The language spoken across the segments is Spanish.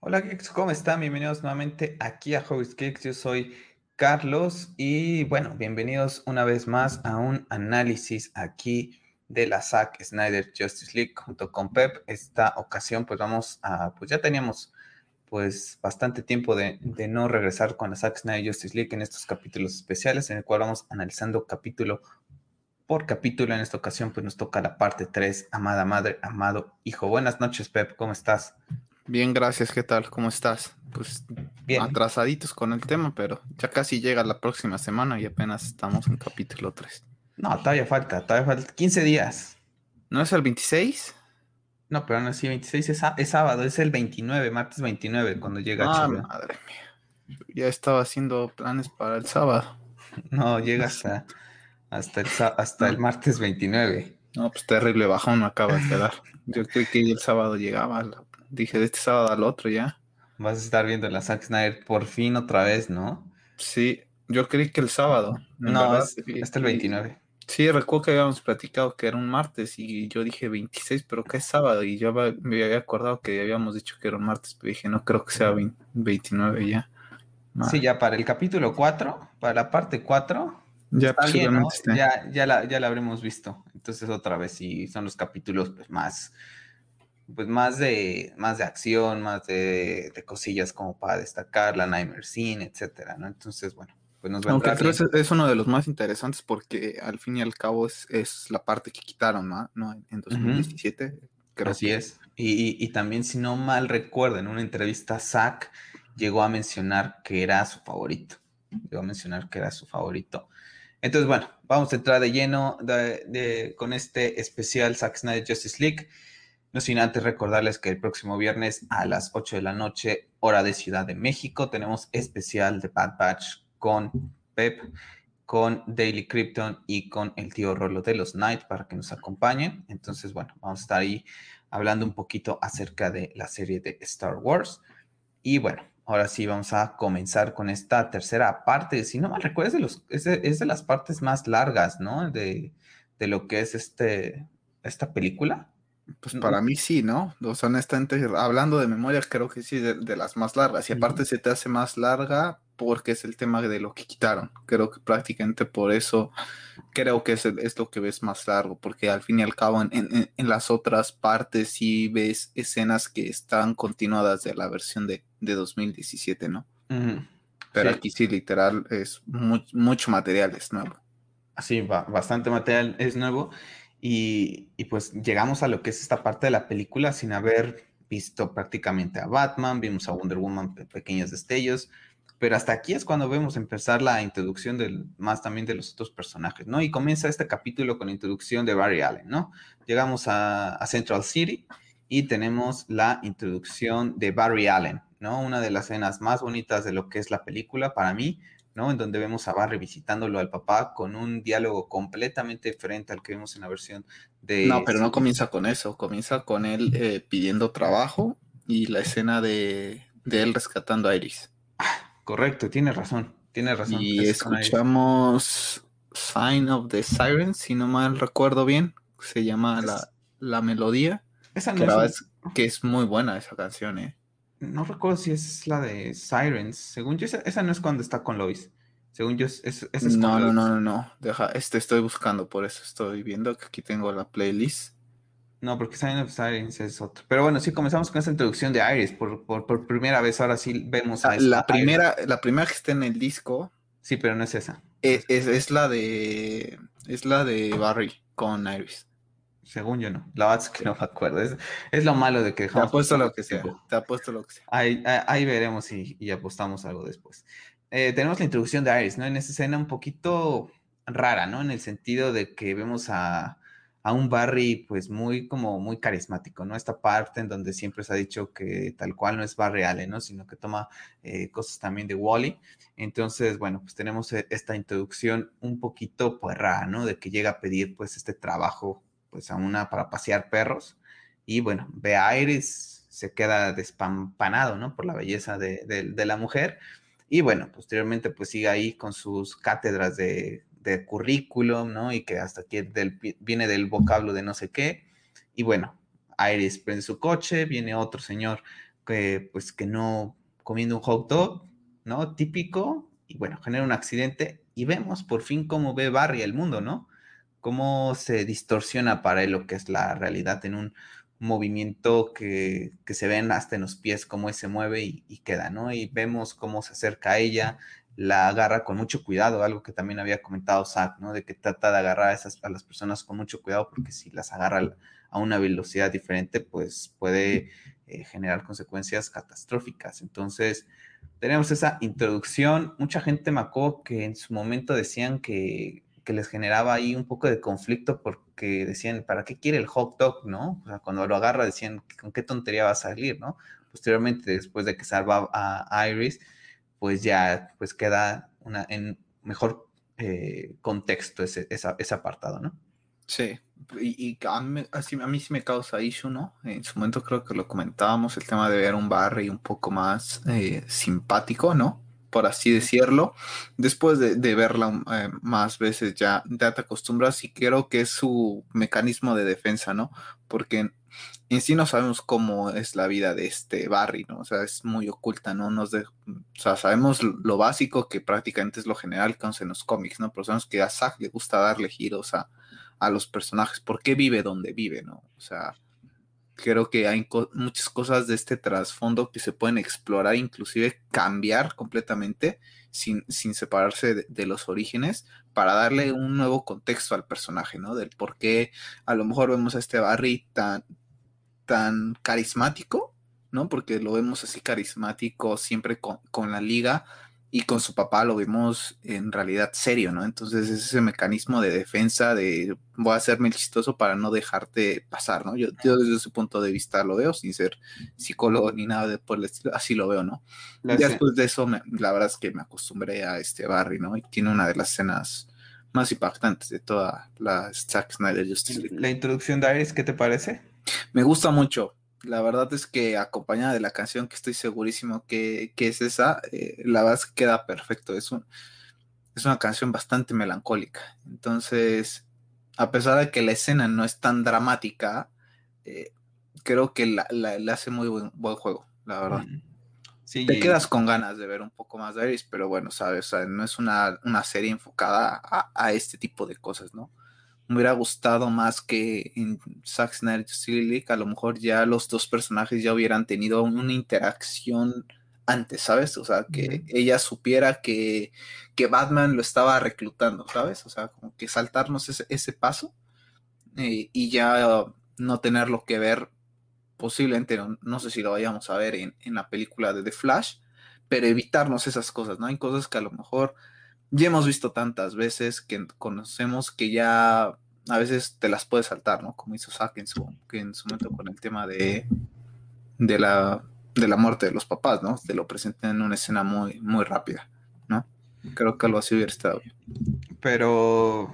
Hola Geeks, ¿cómo están? Bienvenidos nuevamente aquí a Hobbies Geeks. Yo soy Carlos y bueno, bienvenidos una vez más a un análisis aquí de la Zack Snyder Justice League junto con Pep. Esta ocasión pues vamos a, pues ya teníamos pues bastante tiempo de, de no regresar con la Zack Snyder Justice League en estos capítulos especiales en el cual vamos analizando capítulo por capítulo. En esta ocasión pues nos toca la parte 3, Amada Madre, Amado Hijo. Buenas noches Pep, ¿cómo estás? Bien, gracias. ¿Qué tal? ¿Cómo estás? Pues Bien. atrasaditos con el tema, pero ya casi llega la próxima semana y apenas estamos en capítulo 3. No, todavía falta, todavía falta 15 días. ¿No es el 26? No, pero no, sí, 26 es, es sábado, es el 29, martes 29, cuando llega Ah, HBO. madre mía. Ya estaba haciendo planes para el sábado. No, llega hasta, hasta, el, hasta el martes 29. No, pues terrible bajón me acaba de dar. Yo creí que el sábado llegaba. la- Dije de este sábado al otro ya. Vas a estar viendo la Zack Snyder por fin otra vez, ¿no? Sí, yo creí que el sábado. No, es Y- hasta el y- 29. Sí, recuerdo que habíamos platicado que era un martes y yo dije 26, pero que es sábado y yo me había acordado que habíamos dicho que era un martes, pero dije no creo que sea 20 29 ya. Sí, ya para el capítulo 4, para la parte 4, ya está. Ya, ya, la, ya la habremos visto. Entonces otra vez, sí, son los capítulos pues más, pues más de, más de acción, más de, de cosillas como para destacar, la Nightmare Scene, etcétera, ¿no? Entonces, bueno, pues nos Aunque vendrá creo es, es uno de los más interesantes porque al fin y al cabo es, es la parte que quitaron, ¿no? ¿No? En- En 2017. Creo Así que- es. Y, y- y también, si no mal recuerdo, en una entrevista, Zack llegó a mencionar que era su favorito. Llegó a mencionar que era su favorito. Entonces, bueno, vamos a entrar de lleno de- de- con este especial Zack Snyder Justice League. No sin antes recordarles que el próximo viernes a las 8 de la noche, hora de Ciudad de México, tenemos especial de Bad Batch con Pep, con Daily Krypton y con el tío Rolo de los Night para que nos acompañen. Entonces, bueno, vamos a estar ahí hablando un poquito acerca de la serie de Star Wars. Y bueno, ahora sí vamos a comenzar con esta tercera parte. Si no mal recuerdo, es de, los, es de, es de las partes más largas, ¿no? De, de lo que es este, esta película. Pues para mí sí, ¿no? O sea, honestamente, hablando de memoria, creo que sí, de, de las más largas. Y aparte se te hace más larga porque es el tema de lo que quitaron. Creo que prácticamente por eso creo que es, es lo que ves más largo, porque al fin y al cabo en, en- en las otras partes sí ves escenas que están continuadas de la versión de, de 2017, ¿no? Ujú. Pero Sí. aquí sí, literal, es mu- mucho material, es nuevo. Ba- bastante material es nuevo. Y, y pues llegamos a lo que es esta parte de la película sin haber visto prácticamente a Batman, vimos a Wonder Woman pe- pequeños destellos, pero hasta aquí es cuando vemos empezar la introducción del, más también de los otros personajes, ¿no? Y comienza este capítulo con la introducción de Barry Allen, ¿no? Llegamos a, a Central City y tenemos la introducción de Barry Allen, ¿no? Una de las escenas más bonitas de lo que es la película para mí, ¿no? En donde vemos a Barry visitándolo al papá con un diálogo completamente diferente al que vimos en la versión de... No, pero no comienza con eso, comienza con él eh, pidiendo trabajo y la escena de, de él rescatando a Iris. Correcto, tiene razón, tiene razón. Y escuchamos Sign of the Siren, si no mal recuerdo bien, se llama Es- la, la melodía, Esa que, no, es, es, que es muy buena esa canción, ¿eh? No recuerdo si es la de Sirens. Según yo, esa, esa no es cuando está con Lois. Según yo, es, es- esa es con No, no, no, no, no, deja, este estoy buscando, por eso estoy viendo que aquí tengo la playlist. No, porque Sign of Sirens es otro. Pero bueno, sí, comenzamos con esta introducción de Iris. Por, por, por primera vez, ahora sí vemos a La, Iris. primera, la primera que está en el disco Sí, pero no es esa. es, es, es la de es la de Barry con Iris. Según yo no. La verdad es que no me acuerdo. Es, es lo malo de que Te dejamos apuesto pasar lo que sea. Te apuesto lo que sea. Ahí, ahí- ahí veremos y, y apostamos algo después. Eh, tenemos la introducción de Iris, ¿no? En esa escena un poquito rara, ¿no? En el sentido de que vemos a, a un Barry, pues muy como muy carismático, ¿no? Esta parte en donde siempre se ha dicho que tal cual no es Barry Allen, ¿no? Sino que toma eh, cosas también de Wally. Entonces, bueno, pues tenemos eh, esta introducción un poquito, pues rara, ¿no? De que llega a pedir, pues, este trabajo, pues, a una para pasear perros. Y bueno, ve a Iris, se queda despampanado, ¿no? Por la belleza de, de- de la mujer. Y bueno, posteriormente pues sigue ahí con sus cátedras de, de currículum, ¿no? Y que hasta aquí del- viene del vocablo de no sé qué. Y bueno, Iris prende su coche, viene otro señor que pues que no comiendo un hot dog, ¿no? Típico, y bueno, genera un accidente y vemos por fin cómo ve Barry el mundo, ¿no? Cómo se distorsiona para él lo que es la realidad en un movimiento que, se ven hasta en los pies, cómo se mueve y, queda, ¿no? Y vemos cómo se acerca a ella, la agarra con mucho cuidado, algo que también había comentado Zach, ¿no? De que trata de agarrar a, esas, a las personas con mucho cuidado, porque si las agarra a una velocidad diferente, pues puede eh, generar consecuencias catastróficas. Entonces, tenemos esa introducción. Mucha gente me acuerdo que en su momento decían que, que les generaba ahí un poco de conflicto porque decían, ¿para qué quiere el hot dog, no? O sea, cuando lo agarra decían, ¿con qué tontería va a salir, no? Posteriormente, después de que salva a Iris, pues ya pues queda una, en mejor eh, contexto ese, ese apartado, ¿no? Sí, y, a, mí, a, mí, sí me causa issue, ¿no? En su momento creo que lo comentábamos, el tema de ver un Barry un poco más eh, simpático, ¿no? Por así decirlo. Después de, verla eh, más veces ya, te acostumbras y creo que es su mecanismo de defensa, ¿no? Porque en sí no sabemos cómo es la vida de este Barry, ¿no? O sea, es muy oculta, ¿no? Nos o sea, sabemos lo básico que prácticamente es lo general que en los cómics, ¿no? Pero sabemos que a Zack le gusta darle giros a, a los personajes. ¿Por qué vive donde vive, no? O sea, creo que hay muchas cosas de este trasfondo que se pueden explorar, inclusive cambiar completamente sin, sin separarse de, los orígenes para darle un nuevo contexto al personaje, ¿no? Del por qué a lo mejor vemos a este Barry tan, tan carismático, ¿no? Porque lo vemos así carismático siempre con, con la liga, y con su papá lo vimos en realidad serio, ¿no? Entonces es ese mecanismo de defensa de voy a hacerme chistoso para no dejarte pasar, ¿no? Yo, desde ese punto de vista lo veo, sin ser psicólogo ni nada de por el estilo, así lo veo, ¿no? y después de eso, la verdad es que me acostumbré a este Barry, ¿no? Y tiene una de las escenas más impactantes de toda la Zack Snyder Justice League. La introducción de Iris, ¿qué te parece? Me gusta mucho. La verdad es que acompañada de la canción que estoy segurísimo que, es esa, eh, la verdad es que queda perfecto. Es, un, es una canción bastante melancólica. Entonces, a pesar de que la escena no es tan dramática, eh, creo que la, hace muy buen, buen, juego, la verdad. Te quedas con ganas de ver un poco más de Iris, pero bueno, sabes, no es una, serie enfocada a, a, este tipo de cosas, ¿no? Me hubiera gustado más que en Zack Snyder League, a lo mejor ya los dos personajes ya hubieran tenido una interacción antes, ¿sabes? O sea, que ella supiera que, que, Batman lo estaba reclutando, ¿sabes? O sea, como que saltarnos ese, ese paso eh, y ya no tenerlo que ver posiblemente, no, sé si lo vayamos a ver en, en, la película de The Flash, pero evitarnos esas cosas, ¿no? Hay cosas que a lo mejor ya hemos visto tantas veces que conocemos que ya a veces te las puedes saltar, ¿no? Como hizo Zack en su, que en su momento con el tema de, de, la, de la muerte de los papás, ¿no? Te lo presentan en una escena muy, muy rápida, ¿no? Creo que algo así hubiera estado bien. Pero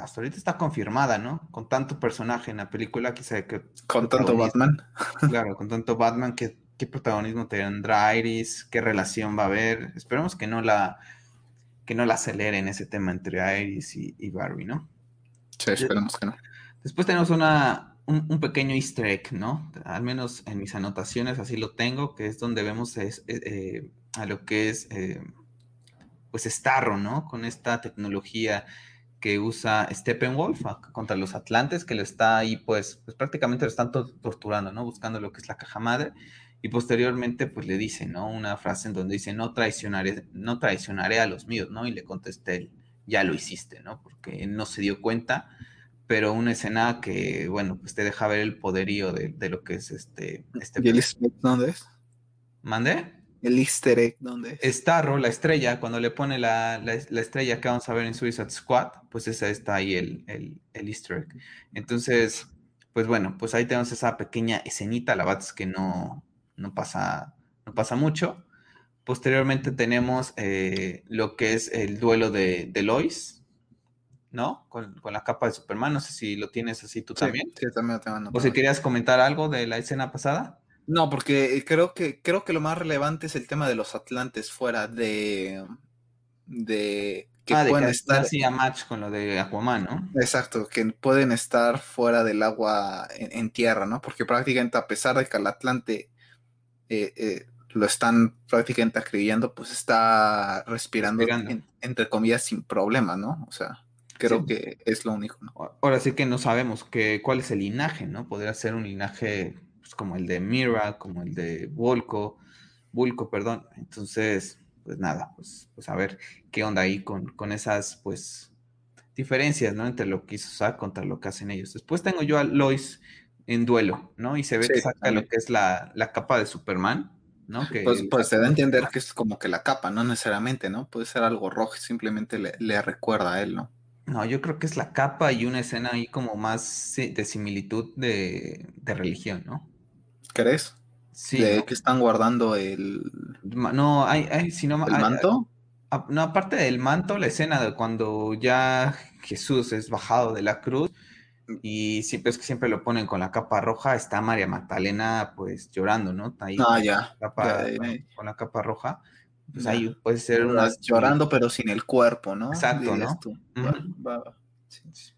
hasta ahorita está confirmada, ¿no? Con tanto personaje en la película, quizá que... Con tanto Batman. claro, con tanto Batman, ¿qué, ¿qué protagonismo tendrá Iris? ¿Qué relación va a haber? Esperemos que no la que no la aceleren ese tema entre Iris y, Barbie, ¿no? Sí, esperemos que no. Después tenemos una, un, pequeño easter egg, ¿no? Al menos en mis anotaciones así lo tengo, que es donde vemos eh, eh, a lo que es, eh, pues, Starro, ¿no? Con esta tecnología que usa Steppenwolf contra los Atlantes, que lo está ahí, pues, pues prácticamente lo están torturando, ¿no? Buscando lo que es la caja madre. Y posteriormente, pues le dice, ¿no? Una frase en donde dice, no traicionaré, no traicionaré a los míos, ¿no? Y le contesté él, ya lo hiciste, ¿no? Porque él no se dio cuenta, pero una escena que, bueno, pues te deja ver el poderío de, lo que es este... este ¿Y el easter egg dónde es? ¿Mande? El easter egg dónde es? Starro, la estrella, cuando le pone la, estrella que vamos a ver en Suicide Squad, pues esa está ahí el, el, el easter egg. Entonces, pues bueno, pues ahí tenemos esa pequeña escenita, la verdad es que no no pasa, no pasa mucho. Posteriormente tenemos eh, lo que es el duelo de, de Lois, ¿no? Con, la capa de Superman. No sé si lo tienes así tú también. Sí, también lo tengo. ¿O si querías comentar algo de la escena pasada? No, porque creo que, creo que lo más relevante es el tema de los Atlantes fuera de. de que ah, pueden estar así a match con lo de Aquaman, ¿no? Exacto, que pueden estar fuera del agua en, en, tierra, ¿no? Porque prácticamente a pesar de que el Atlante eh, eh, lo están prácticamente acribillando, pues está respirando, entre comillas sin problema, ¿no? O sea, creo que es lo único. ¿no? Ahora sí que no sabemos que, cuál es el linaje, ¿no? Podría ser un linaje pues, como el de Mira, como el de Volko, Vulco, perdón. Entonces, pues nada, pues, pues a ver qué onda ahí con, con esas, pues, diferencias, ¿no? Entre lo que hizo Zack contra lo que hacen ellos. Después tengo yo a Lois en duelo, ¿no? Y se ve que saca lo que es la, capa de Superman, ¿no? Que pues, pues se da a entender que es como que la capa, no necesariamente, ¿no? Puede ser algo rojo, simplemente le, recuerda a él, ¿no? No, yo creo que es la capa y una escena ahí como más de similitud de, religión, ¿no? ¿Crees? Sí. ¿De que están guardando el. No, hay, hay, si no. ¿El manto? no, aparte del manto, la escena de cuando ya Jesús es bajado de la cruz y siempre es que siempre lo ponen con la capa roja, está María Magdalena pues llorando, ¿no? Ahí ah, ya. Con la capa roja. Pues ahí puede ser una... Llorando pero sin el cuerpo, ¿no? Exacto, ¿no?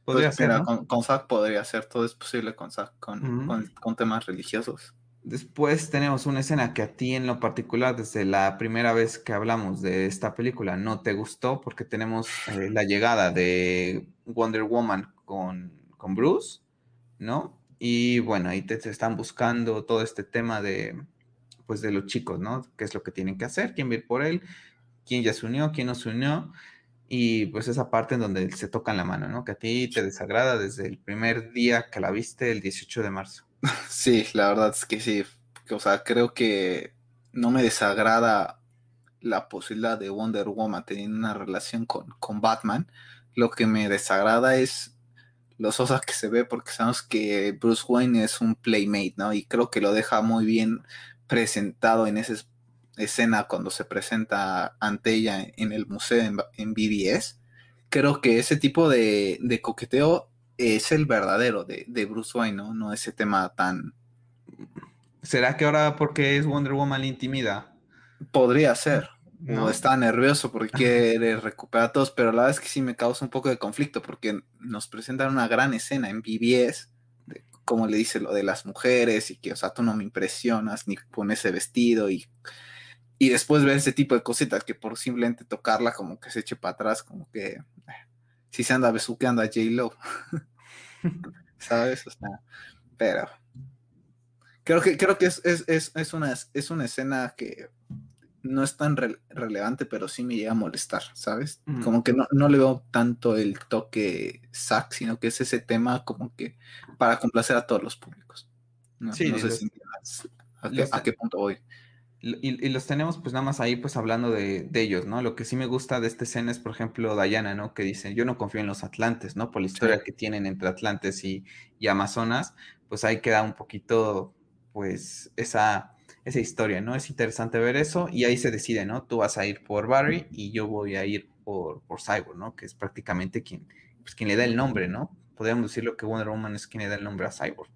Podría pues, ser, con, con podría ser, todo es posible con Zack, con, con temas religiosos. Después tenemos una escena que a ti en lo particular, desde la primera vez que hablamos de esta película, no te gustó porque tenemos eh, la llegada de Wonder Woman con, Bruce, ¿no? Y bueno, ahí te, están buscando todo este tema de, pues de los chicos, ¿no? ¿Qué es lo que tienen que hacer? ¿Quién va a ir por él? ¿Quién ya se unió? ¿Quién no se unió? Y pues esa parte en donde se tocan la mano, ¿no? Que a ti te desagrada desde el primer día que la viste, el 18 de marzo. Sí, la verdad es que sí. O sea, creo que no me desagrada la posibilidad de Wonder Woman teniendo una relación con, con Batman. Lo que me desagrada es los osas que se ve porque sabemos que Bruce Wayne es un playmate, ¿no? Y creo que lo deja muy bien presentado en esa escena cuando se presenta ante ella en el museo en, BBS. Creo que ese tipo de, de coqueteo es el verdadero de, Bruce Wayne, ¿no? No ese tema tan... ¿Será que ahora porque es Wonder Woman la intimida? Podría ser. No. está nervioso porque quiere recuperar a todos, pero la verdad es que sí me causa un poco de conflicto porque nos presentan una gran escena en BBS, de como le dice lo de las mujeres y que, o sea, tú no me impresionas ni con ese vestido y, y después ver ese tipo de cositas que por simplemente tocarla como que se eche para atrás, como que eh, si se anda besuqueando a J-Lo. ¿Sabes? O sea, pero creo que, creo que es, una, es una escena que no es tan relevante, pero sí me llega a molestar, ¿sabes? Como que no, le veo tanto el toque sac, sino que es ese tema como que para complacer a todos los públicos. No, sé si a, qué, punto voy. Y, los tenemos pues nada más ahí pues hablando de, ellos, ¿no? Lo que sí me gusta de esta escena es, por ejemplo, Diana, ¿no? Que dice, yo no confío en los Atlantes, ¿no? Por la historia que tienen entre Atlantes y, Amazonas, pues ahí queda un poquito, pues, esa, esa historia, ¿no? Es interesante ver eso y ahí se decide, ¿no? Tú vas a ir por Barry y yo voy a ir por, por Cyborg, ¿no? Que es prácticamente quien, pues, quien le da el nombre, ¿no? Podríamos decirlo que Wonder Woman es quien le da el nombre a Cyborg.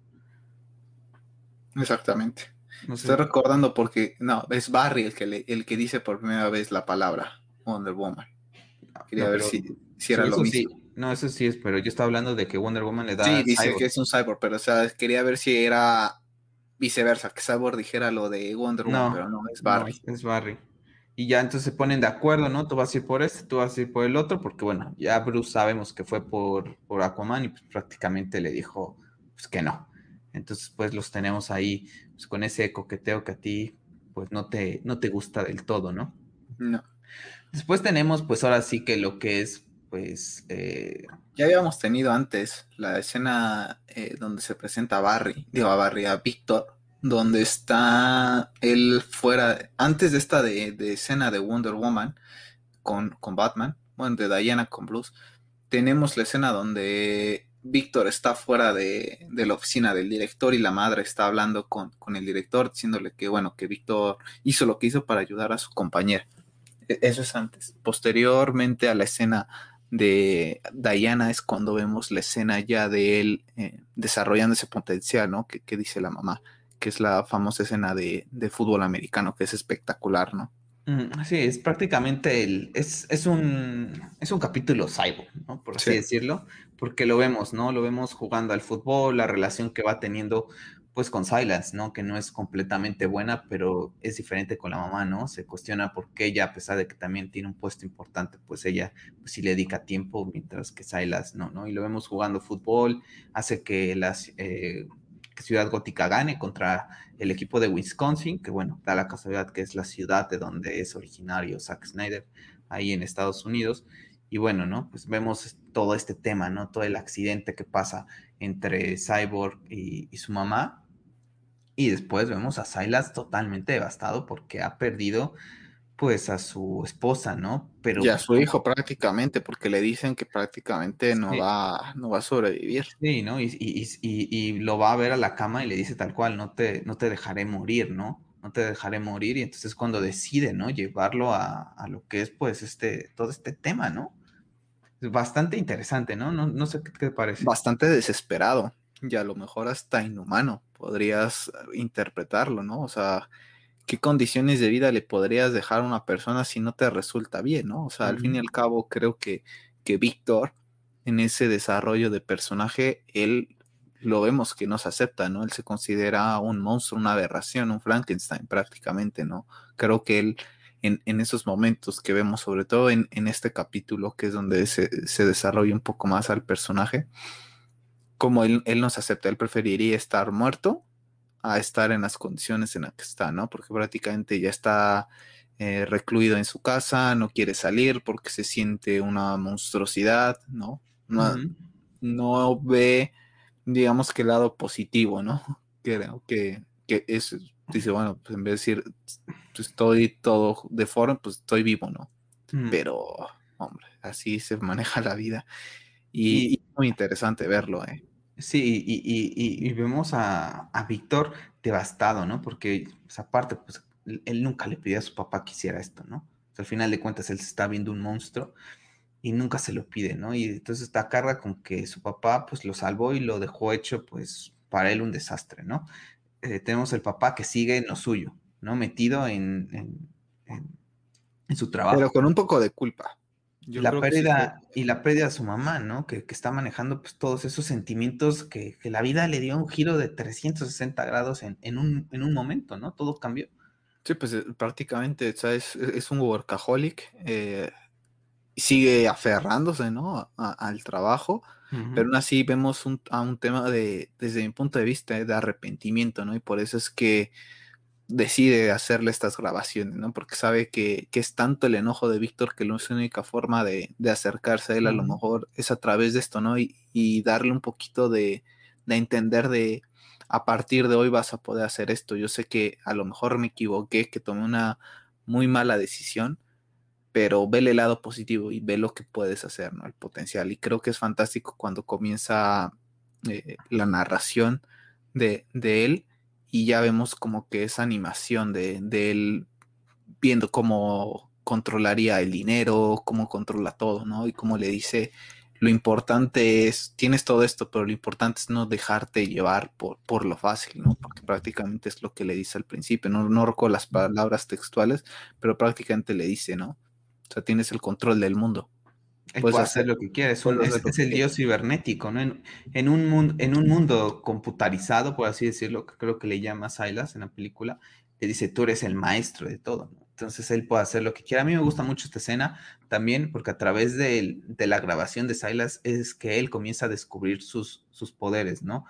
Exactamente. Estoy recordando porque, no, es Barry el que, el que dice por primera vez la palabra Wonder Woman. Quería ver si, era lo mismo. No, eso sí es, pero yo estaba hablando de que Wonder Woman le da. Sí, dice que es un cyborg, pero o sea, quería ver si era viceversa, que Cyborg dijera lo de Wonder Woman, pero no, es Barry. es Barry. Y ya entonces se ponen de acuerdo, ¿no? Tú vas a ir por este, tú vas a ir por el otro, porque bueno, ya Bruce sabemos que fue por, por Aquaman y pues prácticamente le dijo pues que no. Entonces, pues los tenemos ahí pues, con ese coqueteo que a ti, pues no te, no te gusta del todo, ¿no? No. Después tenemos, pues ahora sí que lo que es, pues... Eh, ya habíamos tenido antes la escena eh, donde se presenta a Barry, digo a Barry, a Víctor, donde está él fuera, antes de esta de, escena de Wonder Woman con, con Batman, bueno, de Diana con Bruce, tenemos la escena donde Víctor está fuera de, la oficina del director y la madre está hablando con, el director diciéndole que bueno, que Víctor hizo lo que hizo para ayudar a su compañera. E, eso es antes. Posteriormente a la escena de Diana es cuando vemos la escena ya de él eh, desarrollando ese potencial, ¿no? Que, dice la mamá, que es la famosa escena de, de fútbol americano, que es espectacular, ¿no? Sí, es prácticamente el, es, es, un, es un capítulo cyborg, ¿no? Por así decirlo, porque lo vemos, ¿no? Lo vemos jugando al fútbol, la relación que va teniendo, pues con Silence, ¿no? Que no es completamente buena, pero es diferente con la mamá, ¿no? Se cuestiona por qué ella, a pesar de que también tiene un puesto importante, pues ella pues, sí le dedica tiempo, mientras que Silas no, ¿no? Y lo vemos jugando fútbol, hace que las... Eh, Ciudad Gótica gane contra el equipo de Wisconsin, que bueno, da la casualidad que es la ciudad de donde es originario Zack Snyder, ahí en Estados Unidos. Y bueno, ¿no? Pues vemos todo este tema, ¿no? Todo el accidente que pasa entre Cyborg y, su mamá. Y después vemos a Silas totalmente devastado porque ha perdido pues a su esposa, ¿no? Pero y a su hijo prácticamente, porque le dicen que prácticamente no, va, no va a sobrevivir. Sí, ¿no? Y, y, lo va a ver a la cama y le dice tal cual, no te, no te dejaré morir, ¿no? No te dejaré morir. Y entonces cuando decide, ¿no? Llevarlo a, a lo que es pues este, todo este tema, ¿no? bastante interesante, ¿no? No, no sé qué te parece. Bastante desesperado y a lo mejor hasta inhumano podrías interpretarlo, ¿no? O sea, ¿qué condiciones de vida le podrías dejar a una persona si no te resulta bien, ¿no? O sea, al fin y al cabo creo que, que Víctor en ese desarrollo de personaje, él lo vemos que no se acepta, ¿no? Él se considera un monstruo, una aberración, un Frankenstein prácticamente, ¿no? Creo que él en, esos momentos que vemos, sobre todo en, este capítulo, que es donde se, desarrolla un poco más al personaje, como él, él nos acepta, él preferiría estar muerto a estar en las condiciones en las que está, ¿no? Porque prácticamente ya está eh, recluido en su casa, no quiere salir porque se siente una monstruosidad, ¿no? No, no ve, digamos que el lado positivo, ¿no? Creo que, que es, dice, bueno, pues en vez de decir estoy todo deforme, pues estoy vivo, ¿no? Mm. Pero, hombre, así se maneja la vida. Y, es muy interesante verlo, ¿eh? Sí, y, vemos a, Víctor devastado, ¿no? Porque, pues, aparte, pues él nunca le pidió a su papá que hiciera esto, ¿no? al final de cuentas, él se está viendo un monstruo y nunca se lo pide, ¿no? Y entonces está carga con que su papá, pues, lo salvó y lo dejó hecho, pues, para él un desastre, ¿no? Eh, tenemos el papá que sigue en lo suyo, ¿no? Metido en, en, su trabajo. Pero con un poco de culpa. La pérdida, Y la pérdida de su mamá, ¿no? Que, está manejando pues, todos esos sentimientos que, la vida le dio un giro de 360 grados en, un, un, momento, ¿no? Todo cambió. Sí, pues eh, prácticamente, ¿sabes? Es un workaholic. Eh, sigue aferrándose, ¿no? al trabajo pero aún así vemos un, a un tema de, desde mi punto de vista, de arrepentimiento, ¿no? Y por eso es que decide hacerle estas grabaciones, ¿no? Porque sabe que, es tanto el enojo de Víctor que la única forma de, acercarse a él a lo mejor es a través de esto, ¿no? Y, darle un poquito de, de, entender de a partir de hoy vas a poder hacer esto. Yo sé que a lo mejor me equivoqué, que tomé una muy mala decisión, pero ve el lado positivo y ve lo que puedes hacer, ¿no? El potencial. Y creo que es fantástico cuando comienza eh, la narración de, él y ya vemos como que esa animación de, de, él viendo cómo controlaría el dinero, cómo controla todo, ¿no? Y cómo le dice, lo importante es, tienes todo esto, pero lo importante es no dejarte llevar por, por lo fácil, ¿no? Porque prácticamente es lo que le dice al principio, no, no recuerdo las palabras textuales, pero prácticamente le dice, ¿no? O sea, tienes el control del mundo. Puedes hacer, lo que quieres. es, el dios cibernético, ¿no? En, un mundo, en un mundo computarizado, por así decirlo, que creo que le llama Silas en la película, le dice, tú eres el maestro de todo, ¿no? Entonces él puede hacer lo que quiera. A mí me gusta mucho esta escena también porque a través de, la grabación de Silas es que él comienza a descubrir sus, sus poderes, ¿no?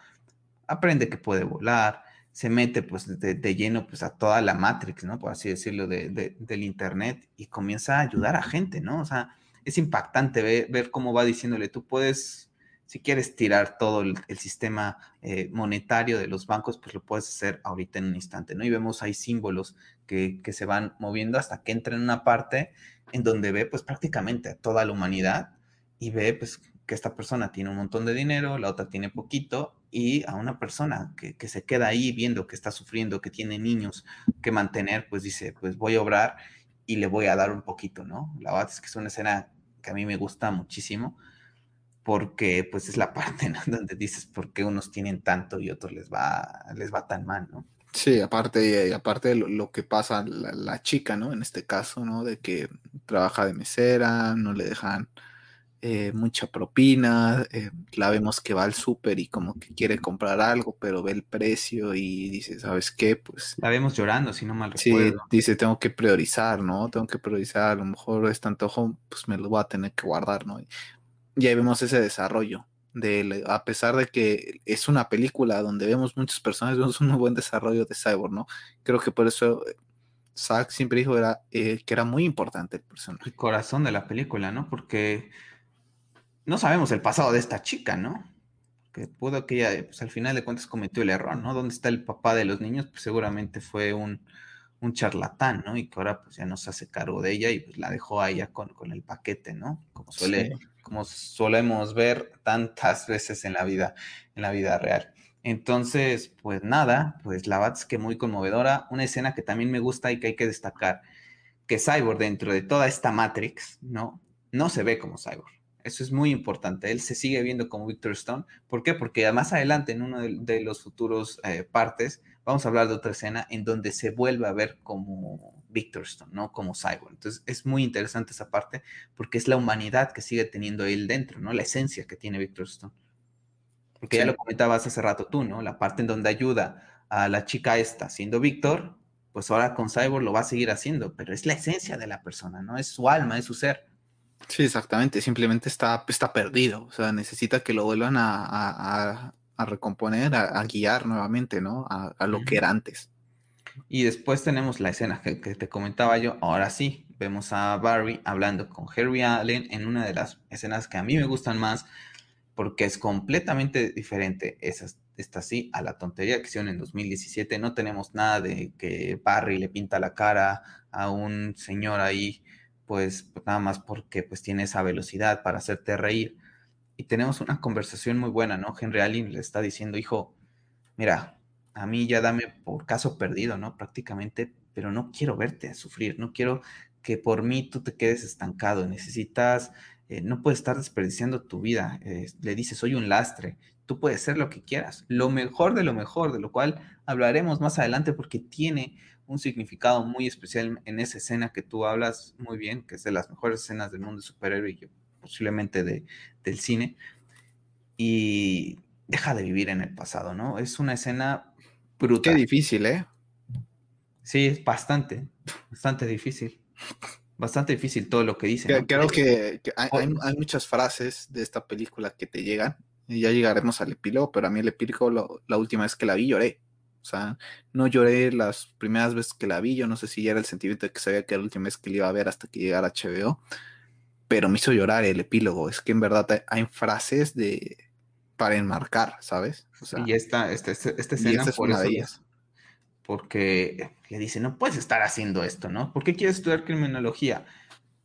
Aprende que puede volar, se mete pues de, lleno pues a toda la Matrix, ¿no? Por así decirlo, de, del Internet y comienza a ayudar a gente, ¿no? O sea, es impactante ver, cómo va diciéndole, tú puedes, si quieres tirar todo el, sistema eh, monetario de los bancos, pues lo puedes hacer ahorita en un instante, ¿no? Y vemos ahí símbolos que, que se van moviendo hasta que entra en una parte en donde ve pues prácticamente toda la humanidad y ve pues que esta persona tiene un montón de dinero, la otra tiene poquito, y a una persona que, se queda ahí viendo que está sufriendo, que tiene niños que mantener, pues dice, pues voy a obrar y le voy a dar un poquito, ¿no? La verdad es que es una escena que a mí me gusta muchísimo, porque pues es la parte donde dices por qué unos tienen tanto y otros les va, les va tan mal, ¿no? Sí, aparte, aparte de lo, que pasa la, la, chica, ¿no? En este caso, ¿no? De que trabaja de mesera, no le dejan eh, mucha propina, eh, la vemos que va al súper y como que quiere comprar algo, pero ve el precio y dice, ¿sabes qué? Pues... La vemos llorando, si no mal recuerdo. Sí, dice, tengo que priorizar, ¿no? Tengo que priorizar, a lo mejor este antojo, pues me lo voy a tener que guardar, ¿no? Y ahí vemos ese desarrollo. De, a pesar de que es una película donde vemos muchas personas, vemos un buen desarrollo de Cyborg, ¿no? Creo que por eso Zack siempre dijo era, eh, que era muy importante el personaje. El corazón de la película, ¿no? Porque no sabemos el pasado de esta chica, ¿no? Que pudo que ella, pues al final de cuentas cometió el error, ¿no? ¿Dónde está el papá de los niños? Pues seguramente fue un, charlatán, ¿no? Y que ahora pues ya no se hace cargo de ella y pues la dejó a ella con, el paquete, ¿no? Como suele, como solemos ver tantas veces en la vida, en la vida real. Entonces, pues nada, pues la verdad es que muy conmovedora. Una escena que también me gusta y que hay que destacar, que Cyborg dentro de toda esta Matrix, ¿no? No se ve como Cyborg. Eso es muy importante. Él se sigue viendo como Victor Stone. ¿Por qué? Porque más adelante, en uno de, los futuros eh, partes, vamos a hablar de otra escena en donde se vuelve a ver como Victor Stone, ¿no? Como Cyborg. Entonces, es muy interesante esa parte porque es la humanidad que sigue teniendo él dentro, ¿no? La esencia que tiene Victor Stone. Porque ya lo comentabas hace rato tú, ¿no? La parte en donde ayuda a la chica esta siendo Victor, pues ahora con Cyborg lo va a seguir haciendo, pero es la esencia de la persona, ¿no? Es su alma, es su ser. Sí, exactamente. Simplemente está, está perdido. O sea, necesita que lo vuelvan a, recomponer, a, guiar nuevamente, ¿no? A, lo que era antes. Y después tenemos la escena que, te comentaba yo. Ahora sí, vemos a Barry hablando con Harry Allen en una de las escenas que a mí me gustan más porque es completamente diferente esa, esta sí a la tontería que hicieron en 2017. No tenemos nada de que Barry le pinta la cara a un señor ahí pues, pues, nada más porque pues tiene esa velocidad para hacerte reír. Y tenemos una conversación muy buena, ¿no? Henry Allen le está diciendo, hijo, mira, a mí ya dame por caso perdido, ¿no? Prácticamente, pero no quiero verte sufrir, no quiero que por mí tú te quedes estancado, necesitas, eh, no puedes estar desperdiciando tu vida. Eh, le dices, soy un lastre, tú puedes ser lo que quieras, lo mejor de lo mejor, de lo cual hablaremos más adelante porque tiene un significado muy especial en esa escena que tú hablas muy bien, que es de las mejores escenas del mundo de superhéroe y posiblemente de, del cine. Y deja de vivir en el pasado, ¿no? Es una escena brutal. Qué difícil, ¿eh? Sí, es bastante, bastante difícil. Bastante difícil todo lo que dice. Creo que, hay, hay, muchas frases de esta película que te llegan. Y ya llegaremos al epílogo, pero a mí el epílogo, la última vez que la vi, lloré. O sea, no lloré las primeras veces que la vi, yo no sé si ya era el sentimiento de que sabía que era la última vez que la iba a ver hasta que llegara HBO, pero me hizo llorar el epílogo. Es que en verdad hay frases de para enmarcar, ¿sabes? y esta, esta, esta, escena es una de ellas. Porque le dice, no puedes estar haciendo esto, ¿no? ¿Por qué quieres estudiar criminología?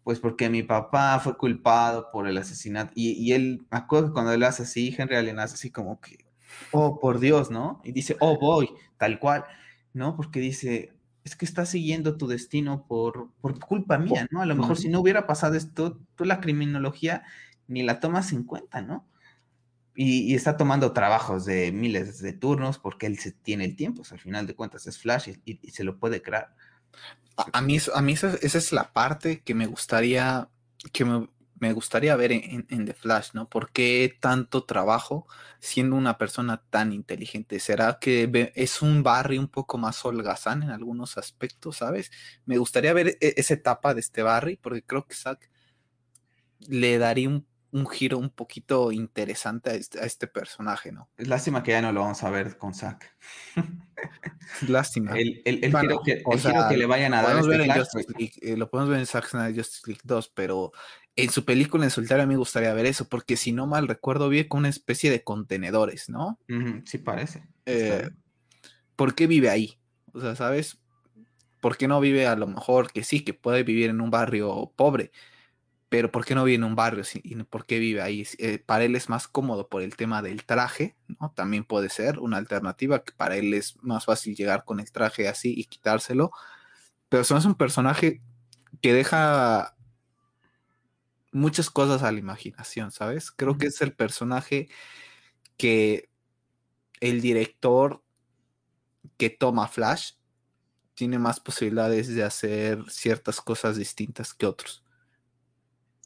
Pues porque mi papá fue culpado por el asesinato. Y, y él, me acuerdo que cuando él hace así, Henry Allen hace así como que, oh, por Dios, ¿no? Y dice, oh, voy, tal cual, ¿no? Porque dice, es que estás siguiendo tu destino por, por culpa mía, ¿no? A lo mejor si no hubiera pasado esto, tú la criminología ni la tomas en cuenta, ¿no? Y, está tomando trabajos de miles de turnos porque él se tiene el tiempo, al final de cuentas es Flash y, se lo puede crear. A, mí, a mí esa, esa, es la parte que me gustaría, que me, me gustaría ver en, The Flash, ¿no? ¿Por qué tanto trabajo siendo una persona tan inteligente? ¿Será que es un Barry un poco más holgazán en algunos aspectos, ¿sabes? Me gustaría ver e, esa etapa de este Barry, porque creo que Zack le daría un un giro un poquito interesante a este, este, personaje, ¿no? Es lástima que ya no lo vamos a ver con Zack. lástima. El, giro, que, le vayan a dar. Este eh, lo podemos ver en Zack Snyder Justice League 2, pero en su película en solitario me gustaría ver eso, porque si no mal recuerdo, vi con una especie de contenedores, ¿no? sí, parece. Eh, ¿Por qué vive ahí? O sea, ¿sabes? ¿Por qué no vive a lo mejor que sí, que puede vivir en un barrio pobre? pero ¿por qué no vive en un barrio? ¿Y por qué vive ahí? Eh, para él es más cómodo por el tema del traje, ¿no? También puede ser una alternativa, que para él es más fácil llegar con el traje así y quitárselo. Pero son es un personaje que deja muchas cosas a la imaginación, ¿sabes? Creo que es el personaje que el director que toma Flash tiene más posibilidades de hacer ciertas cosas distintas que otros.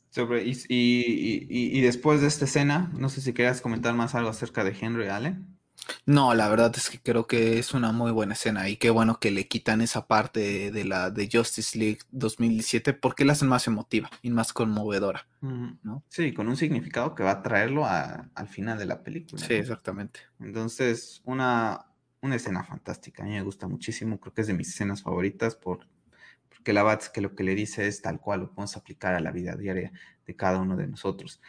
Sobre, y, y, y, después de esta escena, no sé si querías comentar más algo acerca de Henry Allen. No, la verdad es que creo que es una muy buena escena y qué bueno que le quitan esa parte de la de Justice League 2017 porque la hacen más emotiva y más conmovedora, ¿no? Sí, con un significado que va a traerlo al final de la película. Sí, exactamente. Entonces, una, una escena fantástica, a mí me gusta muchísimo, creo que es de mis escenas favoritas por, porque la es que lo que le dice es tal cual, lo podemos aplicar a la vida diaria de cada uno de nosotros.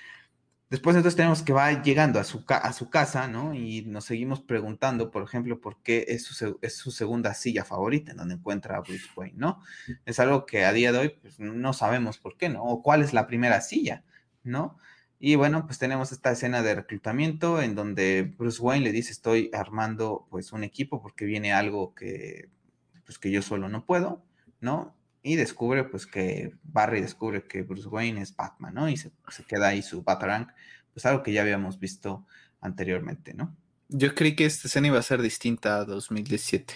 Después entonces tenemos que va llegando a su, a su casa, ¿no? Y nos seguimos preguntando, por ejemplo, por qué es su, es su, segunda silla favorita en donde encuentra a Bruce Wayne, ¿no? Es algo que a día de hoy pues, no sabemos por qué, ¿no? O cuál es la primera silla, ¿no? Y bueno, pues tenemos esta escena de reclutamiento en donde Bruce Wayne le dice, estoy armando pues un equipo porque viene algo que, pues que yo solo no puedo, ¿no? Y descubre pues que Barry descubre que Bruce Wayne es Batman, ¿no? Y se, queda ahí su Batarang, pues algo que ya habíamos visto anteriormente, ¿no? Yo creí que esta escena iba a ser distinta a 2017.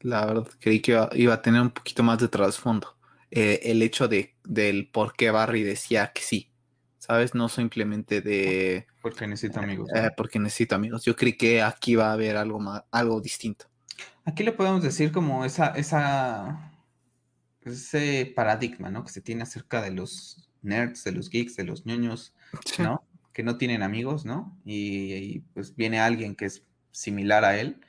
La verdad, creí que iba, a tener un poquito más de trasfondo. Eh, el hecho de, del por qué Barry decía que sí, ¿sabes? No simplemente de... Porque necesito amigos. Eh, porque necesito amigos. Yo creí que aquí va a haber algo, más, algo distinto. Aquí le podemos decir como esa, esa ese paradigma, ¿no? Que se tiene acerca de los nerds, de los geeks, de los ñoños, ¿no? Que no tienen amigos, ¿no? Y, pues viene alguien que es similar a él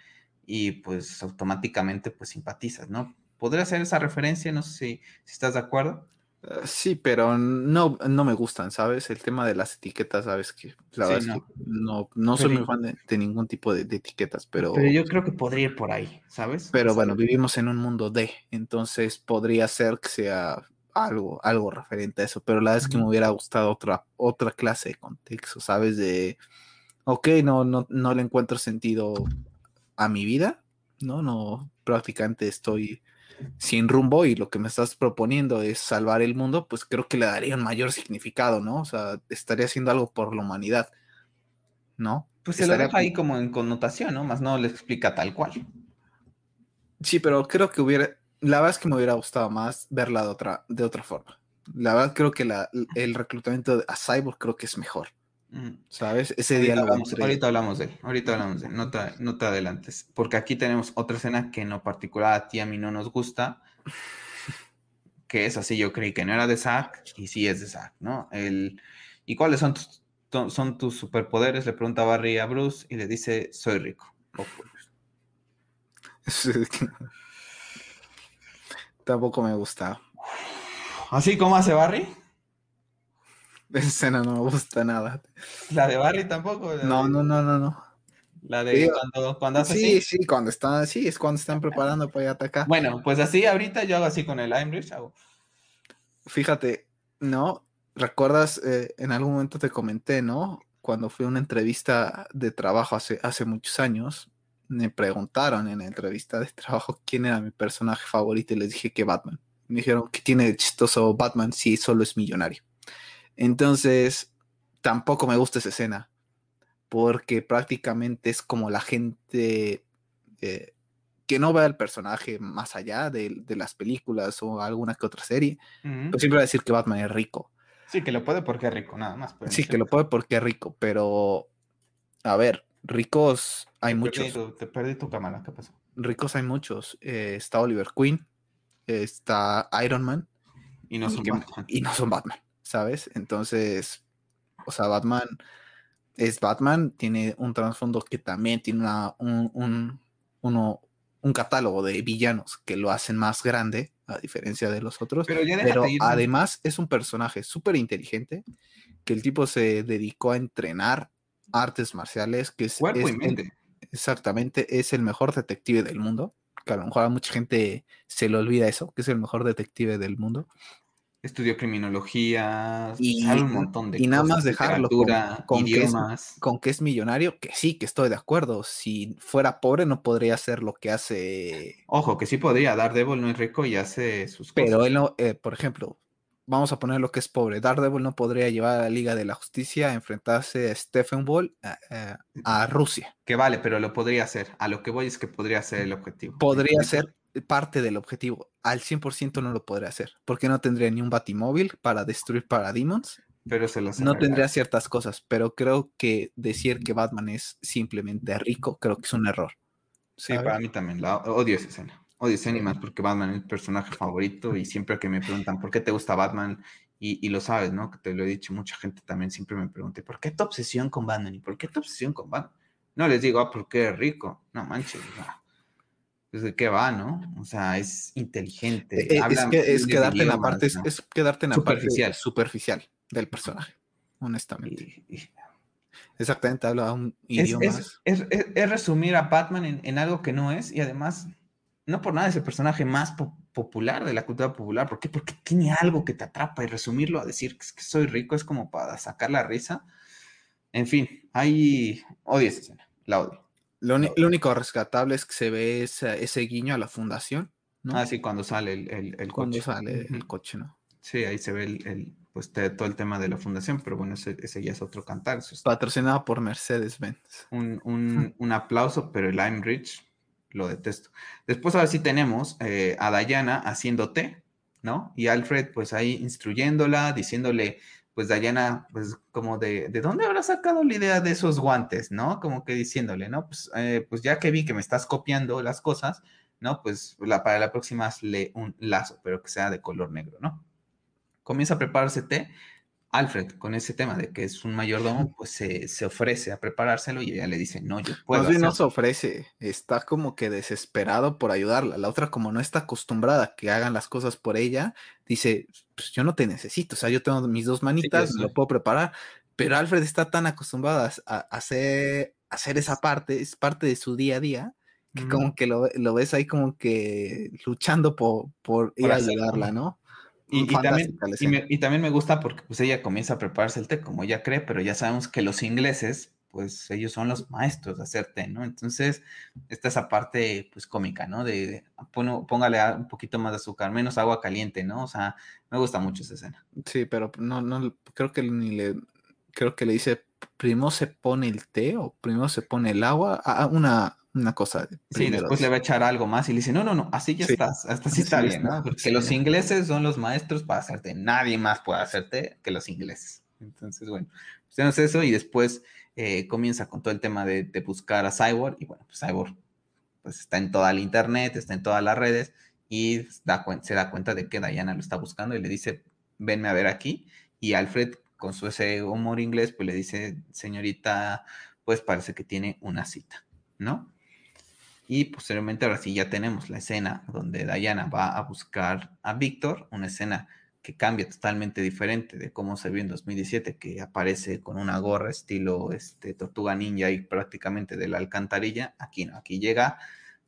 y pues automáticamente pues simpatizas, ¿no? Podría ser esa referencia, no sé si, si estás de acuerdo. Eh, sí, pero no, no me gustan, ¿sabes? El tema de las etiquetas, ¿sabes? Que la verdad no. es que no, no soy muy fan de, ningún tipo de, etiquetas, pero... Pero yo creo que podría ir por ahí, ¿sabes? Pero bueno, vivimos en un mundo de, entonces podría ser que sea algo, algo referente a eso, pero la verdad es que me hubiera gustado otra, otra clase de contexto, ¿sabes? De, ok, no, no, no le encuentro sentido a mi vida, ¿no? No, prácticamente estoy sin rumbo y lo que me estás proponiendo es salvar el mundo, pues creo que le daría un mayor significado, ¿no? O sea, estaría haciendo algo por la humanidad, ¿no? Pues se lo deja ahí como en connotación, ¿no? Más no le explica tal cual. Sí, pero creo que hubiera, la verdad es que me hubiera gustado más verla de otra, de otra forma. La verdad creo que el reclutamiento a Cyborg creo que es mejor. ¿Sabes? Ese ahorita día hablamos, Ahorita hablamos de él, ahorita hablamos de él, no te, no te adelantes, porque aquí tenemos otra escena que en lo particular a ti a mí no nos gusta, que es así, yo creí que no era de Zack, y sí es de Zack, ¿no? El, ¿Y cuáles son tus, son tus superpoderes? Le pregunta Barry a Bruce y le dice, soy rico. Tampoco me gusta. ¿Así como hace Barry? Esa escena no me gusta nada. ¿La de Barry tampoco? No, no, no, no, no. La de cuando, cuando hace Sí, sí, cuando están, sí, es cuando están preparando para atacar. Bueno, pues así ahorita yo hago así con el Imebridge, hago. Fíjate, ¿no? ¿Recuerdas? Eh, en algún momento te comenté, ¿no? Cuando fui a una entrevista de trabajo hace, hace muchos años, me preguntaron en la entrevista de trabajo quién era mi personaje favorito y les dije que Batman. Me dijeron que tiene de chistoso Batman si solo es millonario. Entonces, tampoco me gusta esa escena, porque prácticamente es como la gente eh, que no ve al personaje más allá de, las películas o alguna que otra serie, pues siempre va a decir que Batman es rico. Sí, que lo puede porque es rico, nada más. Sí, que lo puede porque es rico, pero a ver, ricos hay muchos. te perdí tu cámara, ¿qué pasó? Ricos hay muchos. Eh, está Oliver Queen, está Iron Man. Y no son Batman. Y no son Batman. ¿Sabes? Entonces, o sea, Batman es Batman, tiene un trasfondo que también tiene una, un, uno, un catálogo de villanos que lo hacen más grande, a diferencia de los otros. Pero, además es un personaje súper inteligente, que el tipo se dedicó a entrenar artes marciales, que es... exactamente, es el mejor detective del mundo, que a lo mejor a mucha gente se le olvida eso, que es el mejor detective del mundo estudió criminología, y un montón de y nada más dejarlo con, que es, con, que es, millonario, que sí, que estoy de acuerdo. Si fuera pobre no podría hacer lo que hace. Ojo, que sí podría. Daredevil no es rico y hace sus Pero cosas. él no, eh, por ejemplo, vamos a poner lo que es pobre. Daredevil no podría llevar a la Liga de la Justicia a enfrentarse a Stephen Wall a, Rusia. Que vale, pero lo podría hacer. A lo que voy es que podría ser el objetivo. Podría ser, parte del objetivo. Al 100% no lo podría hacer, porque no tendría ni un batimóvil para destruir Parademons. Pero se las No tendría ciertas cosas, pero creo que decir que Batman es simplemente rico, creo que es un error. Sí, para mí también. La, odio esa escena. Odio esa escena y más porque Batman es mi personaje favorito y siempre que me preguntan por qué te gusta Batman y, lo sabes, ¿no? Que te lo he dicho, mucha gente también siempre me pregunta, ¿por qué tu obsesión con Batman? ¿Y por qué tu obsesión con Batman? No les digo, ah, porque es rico. No manches, pues de qué va, ¿no? O sea, es inteligente. Eh, es, que, es quedarte en la parte, es, quedarte en la superficial. parte superficial del personaje, honestamente. Exactamente, habla un idioma. Es, resumir a Batman en, algo que no es, y además, no por nada es el personaje más popular de la cultura popular. ¿Por qué? Porque tiene algo que te atrapa y resumirlo a decir que, que soy rico es como para sacar la risa. En fin, hay. Odio esa escena, la odio. Lo, único rescatable es que se ve ese, guiño a la fundación. ¿no? Ah, sí, cuando sale el, el, el cuando sale el coche, ¿no? Sí, ahí se ve el, pues todo el tema de la fundación, pero bueno, ese, ya es otro cantar. Patrocinado por Mercedes-Benz. Un, un, aplauso, pero el I'm Rich lo detesto. Después ahora sí tenemos eh, a Dayana haciendo té, ¿no? Y Alfred pues ahí instruyéndola, diciéndole, pues Dayana, pues como de, ¿de dónde habrá sacado la idea de esos guantes, ¿no? Como que diciéndole, ¿no? Pues, eh, pues ya que vi que me estás copiando las cosas, ¿no? Pues la, para la próxima hazle un lazo, pero que sea de color negro, ¿no? Comienza a prepararse té Alfred, con ese tema de que es un mayordomo, pues se, ofrece a preparárselo y ella le dice, no, yo puedo. Más bien no se ofrece, está como que desesperado por ayudarla. La otra, como no está acostumbrada a que hagan las cosas por ella, dice, pues yo no te necesito, o sea, yo tengo mis dos manitas, lo puedo preparar, pero Alfred está tan acostumbrado a, hacer, hacer esa parte, es parte de su día a día, que como que lo, ves ahí como que luchando por, por ir a ayudarla, ¿no? Y, también, y, también, me, gusta porque pues ella comienza a prepararse el té como ella cree, pero ya sabemos que los ingleses, pues ellos son los maestros de hacer té, ¿no? Entonces, esta es esa parte pues cómica, ¿no? De, póngale un poquito más de azúcar, menos agua caliente, ¿no? O sea, me gusta mucho esa escena. Sí, pero no, no, creo que ni le, creo que le dice, primero se pone el té o primero se pone el agua, a una, una cosa. Sí, después le va a echar algo más y le dice, no, no, no, así ya estás, hasta así está bien, ¿no? Porque los ingleses son los maestros para hacerte, nadie más puede hacerte que los ingleses. Entonces, bueno, pues tenemos eso y después eh, comienza con todo el tema de, buscar a Cyborg y bueno, pues Cyborg pues está en toda la internet, está en todas las redes y da, se da cuenta de que Diana lo está buscando y le dice, venme a ver aquí y Alfred con su ese humor inglés pues le dice, señorita, pues parece que tiene una cita, ¿no? Y posteriormente, ahora sí, ya tenemos la escena donde Diana va a buscar a Víctor, una escena que cambia totalmente diferente de cómo se vio en 2017, que aparece con una gorra estilo este, tortuga ninja y prácticamente de la alcantarilla. Aquí no, aquí llega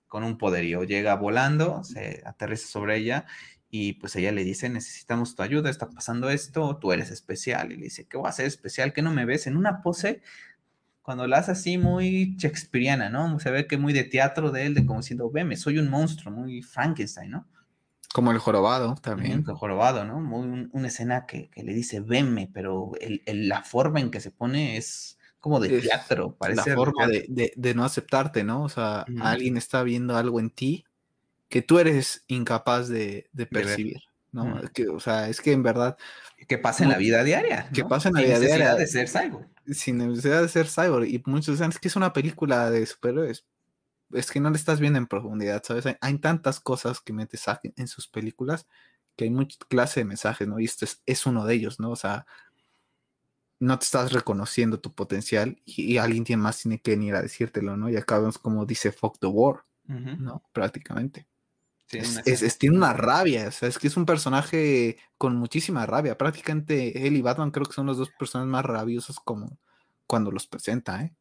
con un poderío, llega volando, se aterriza sobre ella y pues ella le dice, necesitamos tu ayuda, está pasando esto, tú eres especial. Y le dice, ¿qué voy a hacer especial? que no me ves? En una pose cuando la hace así muy shakespeariana, ¿no? Se ve que muy de teatro de él, de como diciendo, veme, soy un monstruo, muy Frankenstein, ¿no? Como el jorobado también. El jorobado, ¿no? Muy una escena que, le dice, veme, pero la forma en que se pone es como de teatro, parece. La forma de, no aceptarte, ¿no? O sea, alguien está viendo algo en ti que tú eres incapaz de, percibir. ¿no? que, o sea, es que en verdad... Que pasa en la vida diaria. Que pasa en la vida diaria. de ser cyborg. Sin necesidad de ser cyborg. Y muchos dicen, es que es una película de superhéroes. Es que no le estás viendo en profundidad, ¿sabes? Hay, tantas cosas que metes en sus películas que hay mucha clase de mensajes, ¿no? Y este es, uno de ellos, ¿no? O sea, no te estás reconociendo tu potencial y, alguien tiene más tiene que venir a decírtelo, ¿no? Y acabamos como dice Fuck the War, ¿no? Prácticamente es, tiene una rabia, o sea, es que es un personaje con muchísima rabia. Prácticamente él y Batman creo que son los dos personajes más rabiosos como cuando los presenta, ¿eh?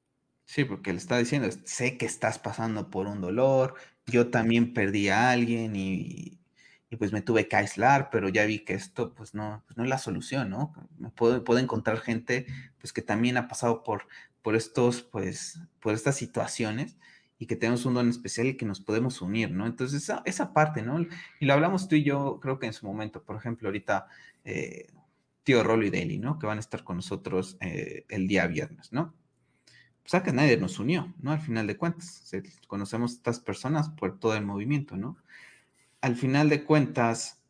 Sí, porque le está diciendo, sé que estás pasando por un dolor, yo también perdí a alguien y, pues me tuve que aislar, pero ya vi que esto pues no, pues no es la solución, ¿no? Me puedo, puedo encontrar gente pues que también ha pasado por, por estos, pues, por estas situaciones y que tenemos un don especial y que nos podemos unir, ¿no? Entonces, esa, esa parte, ¿no? Y lo hablamos tú y yo, creo que en su momento, por ejemplo, ahorita, eh, tío Rolo y Deli, ¿no? Que van a estar con nosotros eh, el día viernes, ¿no? Pues que nadie nos unió, ¿no? Al final de cuentas, conocemos a estas personas por todo el movimiento, ¿no? al final de cuentas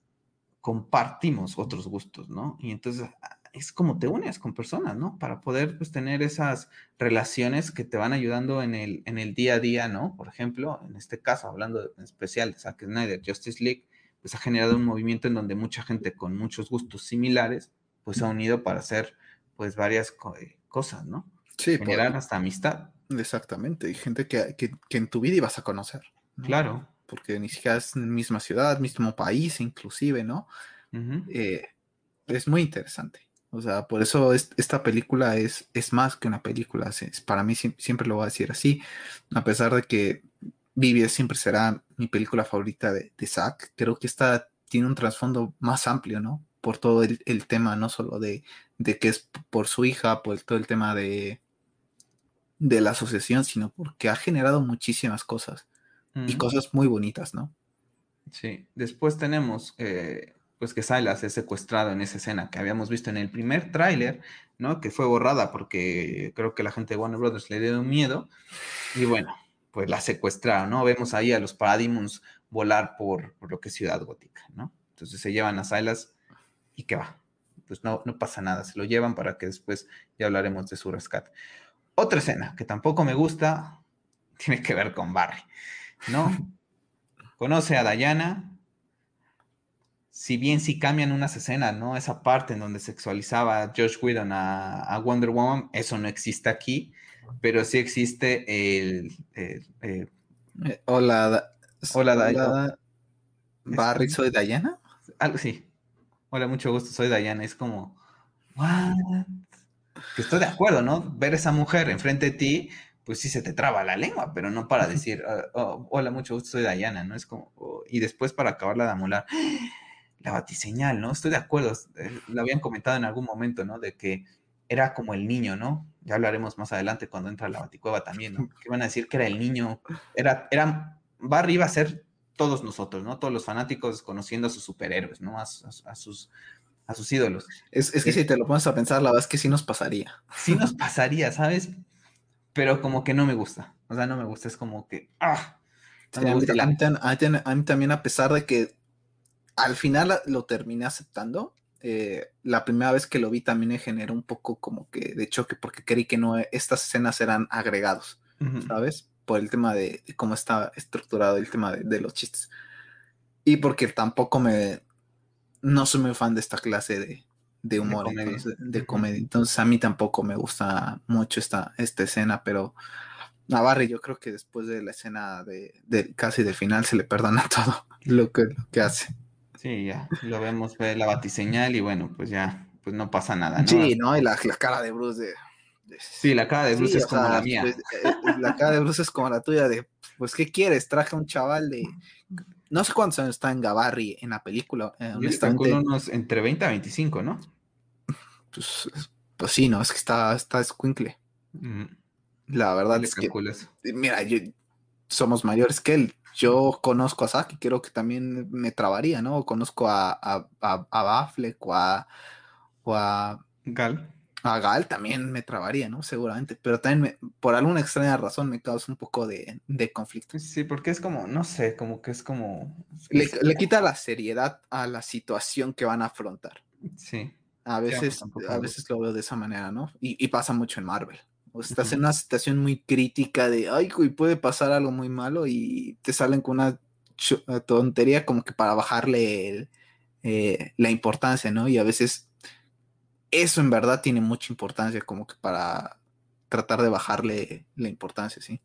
compartimos otros gustos, ¿no? Y entonces es como te unes con personas, ¿no? Para poder pues, tener esas relaciones que te van ayudando en el, en el día a día, ¿no? Por ejemplo, en este caso, hablando en especial de Zack Snyder, Justice League, pues ha generado un movimiento en donde mucha gente con muchos gustos similares, pues se ha unido para hacer pues varias eh, cosas, ¿no? Sí, Generar hasta amistad. Exactamente, y gente que, en tu vida ibas a conocer. Claro. Porque ni siquiera es misma ciudad, mismo país, inclusive, ¿no? Eh, es muy interesante. O sea, por eso esta película es, es más que una película. Es, para mí siempre lo voy a decir así. A pesar de que Vivi siempre será mi película favorita de, de Zack, creo que esta tiene un trasfondo más amplio, ¿no? Por todo el, tema, no solo de, de, que es por su hija, por todo el tema de, de la asociación, sino porque ha generado muchísimas cosas y cosas muy bonitas, ¿no? Sí, después tenemos eh, pues que Silas es secuestrado en esa escena que habíamos visto en el primer tráiler, ¿no? Que fue borrada porque creo que la gente de Warner Brothers le dio miedo. Y bueno, pues la secuestraron, ¿no? Vemos ahí a los Parademons volar por, lo que es Ciudad Gótica, ¿no? Entonces se llevan a Silas y ¿qué va? Pues no, no pasa nada, se lo llevan para que después ya hablaremos de su rescate. Otra escena que tampoco me gusta tiene que ver con Barry, ¿no? Conoce a Diana, si bien sí cambian unas escenas, ¿no? Esa parte en donde sexualizaba a Josh Whedon a, Wonder Woman, eso no existe aquí, pero sí existe el... Eh, hola, hola, hola Barry, ¿soy Diana? Algo sí. Hola, mucho gusto, soy Diana. Es como, ¿what? Que estoy de acuerdo, ¿no? Ver esa mujer enfrente de ti, pues sí se te traba la lengua, pero no para decir, oh, oh, hola, mucho gusto, soy Diana, ¿no? Es como, oh", y después para acabarla de amular la batiseñal, ¿no? Estoy de acuerdo, eh, lo habían comentado en algún momento, ¿no? De que era como el niño, ¿no? Ya hablaremos más adelante cuando entra la baticueva también, ¿no? Que van a decir que era el niño, era, era, Barry iba a ser todos nosotros, ¿no? Todos los fanáticos conociendo a sus superhéroes, ¿no? A, sus, a sus ídolos. Es, que si te lo pones a pensar, la verdad es que sí nos pasaría. Sí nos pasaría, ¿sabes? Pero como que no me gusta. O sea, no me gusta, es como que, ¡ah! a, mí, también, a pesar de que al final lo terminé aceptando. Eh, la primera vez que lo vi también me generó un poco como que de choque porque creí que no estas escenas eran agregados, ¿sabes? Por el tema de, cómo está estructurado el tema de, los chistes. Y porque tampoco me... No soy muy fan de esta clase de, humor, de comedia. Entonces, a mí tampoco me gusta mucho esta, esta escena, pero Navarre yo creo que después de la escena de, casi del final se le perdona todo lo que, lo que hace. Sí, ya, lo vemos, ve la batiseñal y bueno, pues ya, pues no pasa nada, ¿no? Sí, ¿no? Y la, cara de Bruce de... sí, la cara de Bruce es como la mía. Pues, eh, eh, la cara de Bruce es como la tuya de, pues, ¿qué quieres? Traje a un chaval de... No sé cuántos años está en Gabarri en la película. Eh, honestamente. unos entre 20 a 25, ¿no? Pues, pues sí, no, es que está, está escuincle. La verdad es que... Mira, yo, somos mayores que él yo conozco a Saki, creo que también me trabaría, ¿no? Conozco a, a, a, a Bafleck o a, Gal. A Gal también me trabaría, ¿no? Seguramente. Pero también por alguna extraña razón me causa un poco de, conflicto. Sí, porque es como, no sé, como que es como. Le, quita la seriedad a la situación que van a afrontar. Sí. A veces, a veces lo veo de esa manera, ¿no? Y, y pasa mucho en Marvel. O estás en una situación muy crítica de, ay, y puede pasar algo muy malo y te salen con una eh, tontería como que para bajarle eh, la importancia, ¿no? Y a veces eso en verdad tiene mucha importancia como que para tratar de bajarle la importancia, ¿sí?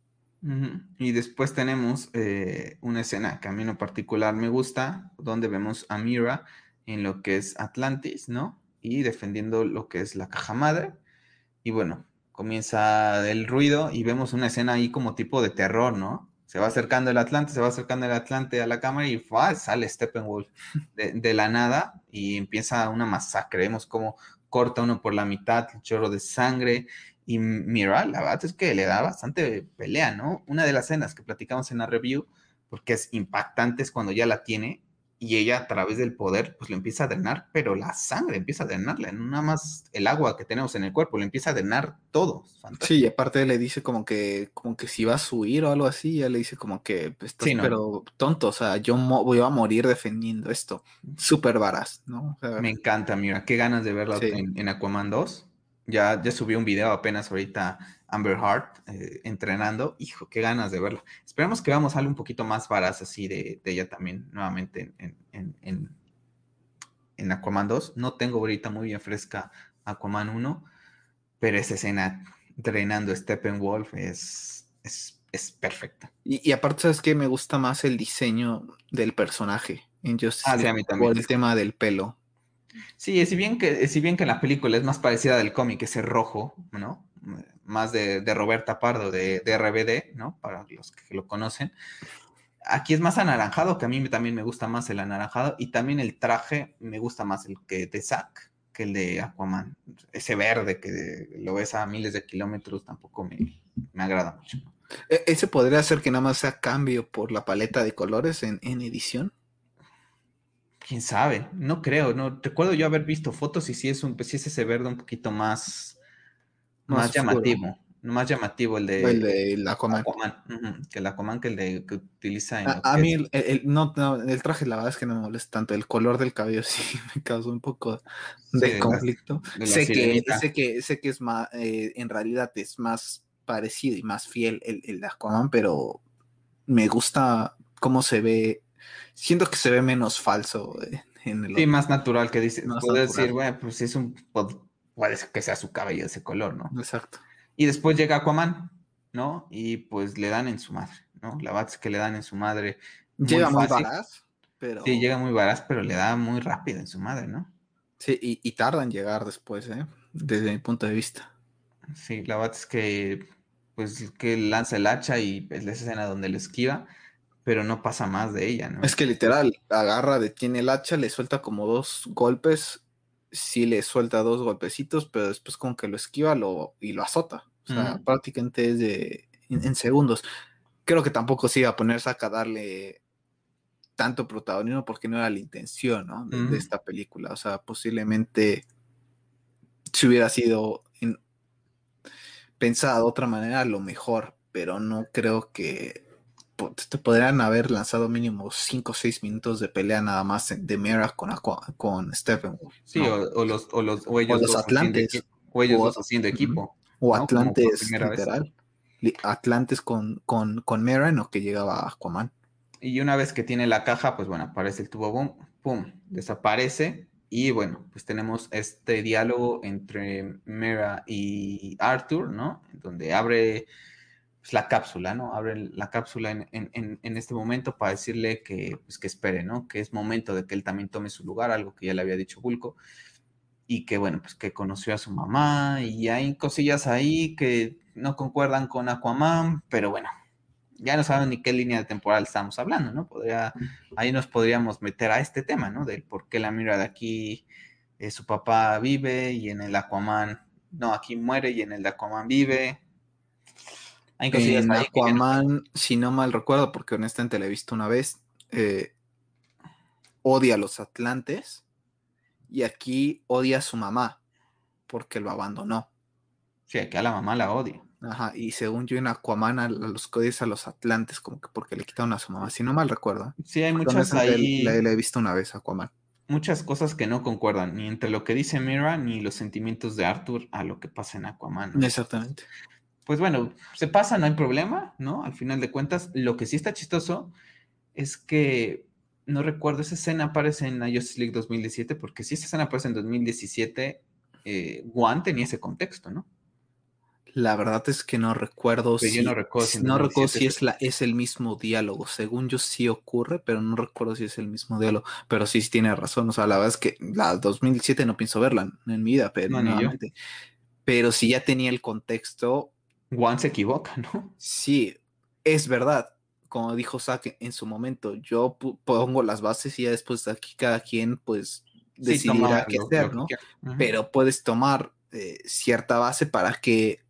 Y después tenemos eh, una escena que a mí en particular me gusta, donde vemos a Mira en lo que es Atlantis, ¿no? Y defendiendo lo que es la caja madre. Y bueno, comienza el ruido y vemos una escena ahí como tipo de terror, ¿no? Se va acercando el Atlante, se va acercando el Atlante a la cámara y sale Steppenwolf de, de, la nada y empieza una masacre. Vemos cómo corta uno por la mitad, el chorro de sangre. Y mira, la verdad es que le da bastante pelea, ¿no? Una de las escenas que platicamos en la review, porque es impactante, es cuando ya la tiene, y ella a través del poder pues lo empieza a drenar, pero la sangre empieza a drenarle, nada más el agua que tenemos en el cuerpo, le empieza a drenar todo. Sí, y aparte le dice como que, como que si vas a huir o algo así, ya le dice como que pues, estás pero tonto, o sea, yo voy a morir defendiendo esto. Súper varas, ¿no? Me encanta, mira, qué ganas de verla en, en, Aquaman 2. Ya, ya subí un video apenas ahorita Amber Heart eh, entrenando. Hijo, qué ganas de verlo. Esperemos que veamos algo un poquito más varaz así de, ella también nuevamente en, en, en, Aquaman 2. No tengo ahorita muy bien fresca Aquaman 1, pero esa escena entrenando Steppenwolf es, es, es perfecta. Y, aparte, ¿sabes que Me gusta más el diseño del personaje en Justice ah, por el tema del pelo. Sí, si bien que, si bien que en la película es más parecida del cómic, ese rojo, ¿no? Más de, Roberta Pardo, de, RBD, ¿no? Para los que lo conocen. Aquí es más anaranjado, que a mí también me gusta más el anaranjado, y también el traje me gusta más el que de Zack que el de Aquaman. Ese verde que lo ves a miles de kilómetros tampoco me, agrada mucho. E, ¿Ese podría ser que nada más sea cambio por la paleta de colores en, edición? Quién sabe, no creo, no recuerdo yo haber visto fotos y si es un, si es ese verde un poquito más más, llamativo. Más llamativo el de, el de Aquaman. que el Aquaman que el de que utiliza en A, mí el, no, el traje la verdad es que no me molesta tanto. El color del cabello sí me causó un poco de conflicto. sé, que, sé, que, sé que es más, eh, en realidad es más parecido y más fiel el, el Aquaman, pero me gusta cómo se ve. Siento que se ve menos falso eh, en el. Sí, más natural que dice. Puedo decir, bueno, pues es un puede que sea su cabello de ese color, ¿no? Exacto. Y después llega Aquaman, ¿no? Y pues le dan en su madre, ¿no? La es que le dan en su madre. llega muy varaz, pero. Sí, llega muy varaz, pero le da muy rápido en su madre, ¿no? Sí, y, y tarda en llegar después, ¿eh? Desde mi punto de vista. Sí, la verdad es que, pues, que lanza el hacha y es la escena donde lo esquiva, pero no pasa más de ella, ¿no? Es que literal, agarra, detiene el hacha, le suelta como dos golpes sí le suelta dos golpecitos, pero después como que lo esquiva lo, y lo azota. O sea, prácticamente es de en, segundos. Creo que tampoco se iba a ponerse a darle tanto protagonismo porque no era la intención ¿no? de, esta película. O sea, posiblemente si hubiera sido pensada de otra manera, lo mejor, pero no creo que te podrían haber lanzado mínimo 5 o 6 minutos de pelea nada más de Mera con, con Steppenwolf. Sí, o, los, o los, o ellos los Atlantes. o ellos dos haciendo equipo. O Atlantes, literal. Atlantes con, con, con Mera en lo que llegaba Aquaman. Y una vez que tiene la caja, pues bueno, aparece el tubo boom, pum, desaparece. Y bueno, pues tenemos este diálogo entre Mera y Arthur, ¿no? Donde abre pues, la cápsula, ¿no? Abre la cápsula en, este momento para decirle que, pues, que espere, ¿no? Que es momento de que él también tome su lugar, algo que ya le había dicho Bulco, y que, bueno, pues que conoció a su mamá, y hay cosillas ahí que no concuerdan con Aquaman, pero bueno, ya no saben ni qué línea de temporal estamos hablando, ¿no? Podría, ahí nos podríamos meter a este tema, ¿no? Del por qué la mira de aquí, eh, su papá vive y en el Aquaman, no, aquí muere y en el Aquaman vive, en Aquaman, si no mal recuerdo, porque honestamente la he visto una vez, eh, odia a los Atlantes y aquí odia a su mamá porque lo abandonó. Sí, aquí a la mamá la odia. Ajá, y según yo en Aquaman a los códices a los Atlantes como que porque le quitaron a su mamá, si no mal recuerdo. Sí, hay muchas ahí. La, he visto una vez Aquaman. Muchas cosas que no concuerdan, ni entre lo que dice Mira, ni los sentimientos de Arthur a lo que pasa en Aquaman. Exactamente pues bueno, se pasa, no hay problema, ¿no? Al final de cuentas, lo que sí está chistoso es que no recuerdo, esa escena aparece en Justice League 2017, porque si esa escena aparece en 2017, eh, Juan tenía ese contexto, ¿no? La verdad es que no recuerdo si, no recuerdo si, no recuerdo si es, la, es el mismo diálogo. Según yo sí ocurre, pero no recuerdo si es el mismo diálogo. Pero sí, sí tiene razón. O sea, la verdad es que la 2017 no pienso verla en mi vida, pero no, Pero si ya tenía el contexto, Juan se equivoca, ¿no? Sí, es verdad. Como dijo Zack en su momento, yo pongo las bases y ya después de aquí cada quien pues decidirá qué hacer, ¿no? Pero puedes tomar eh, cierta base para que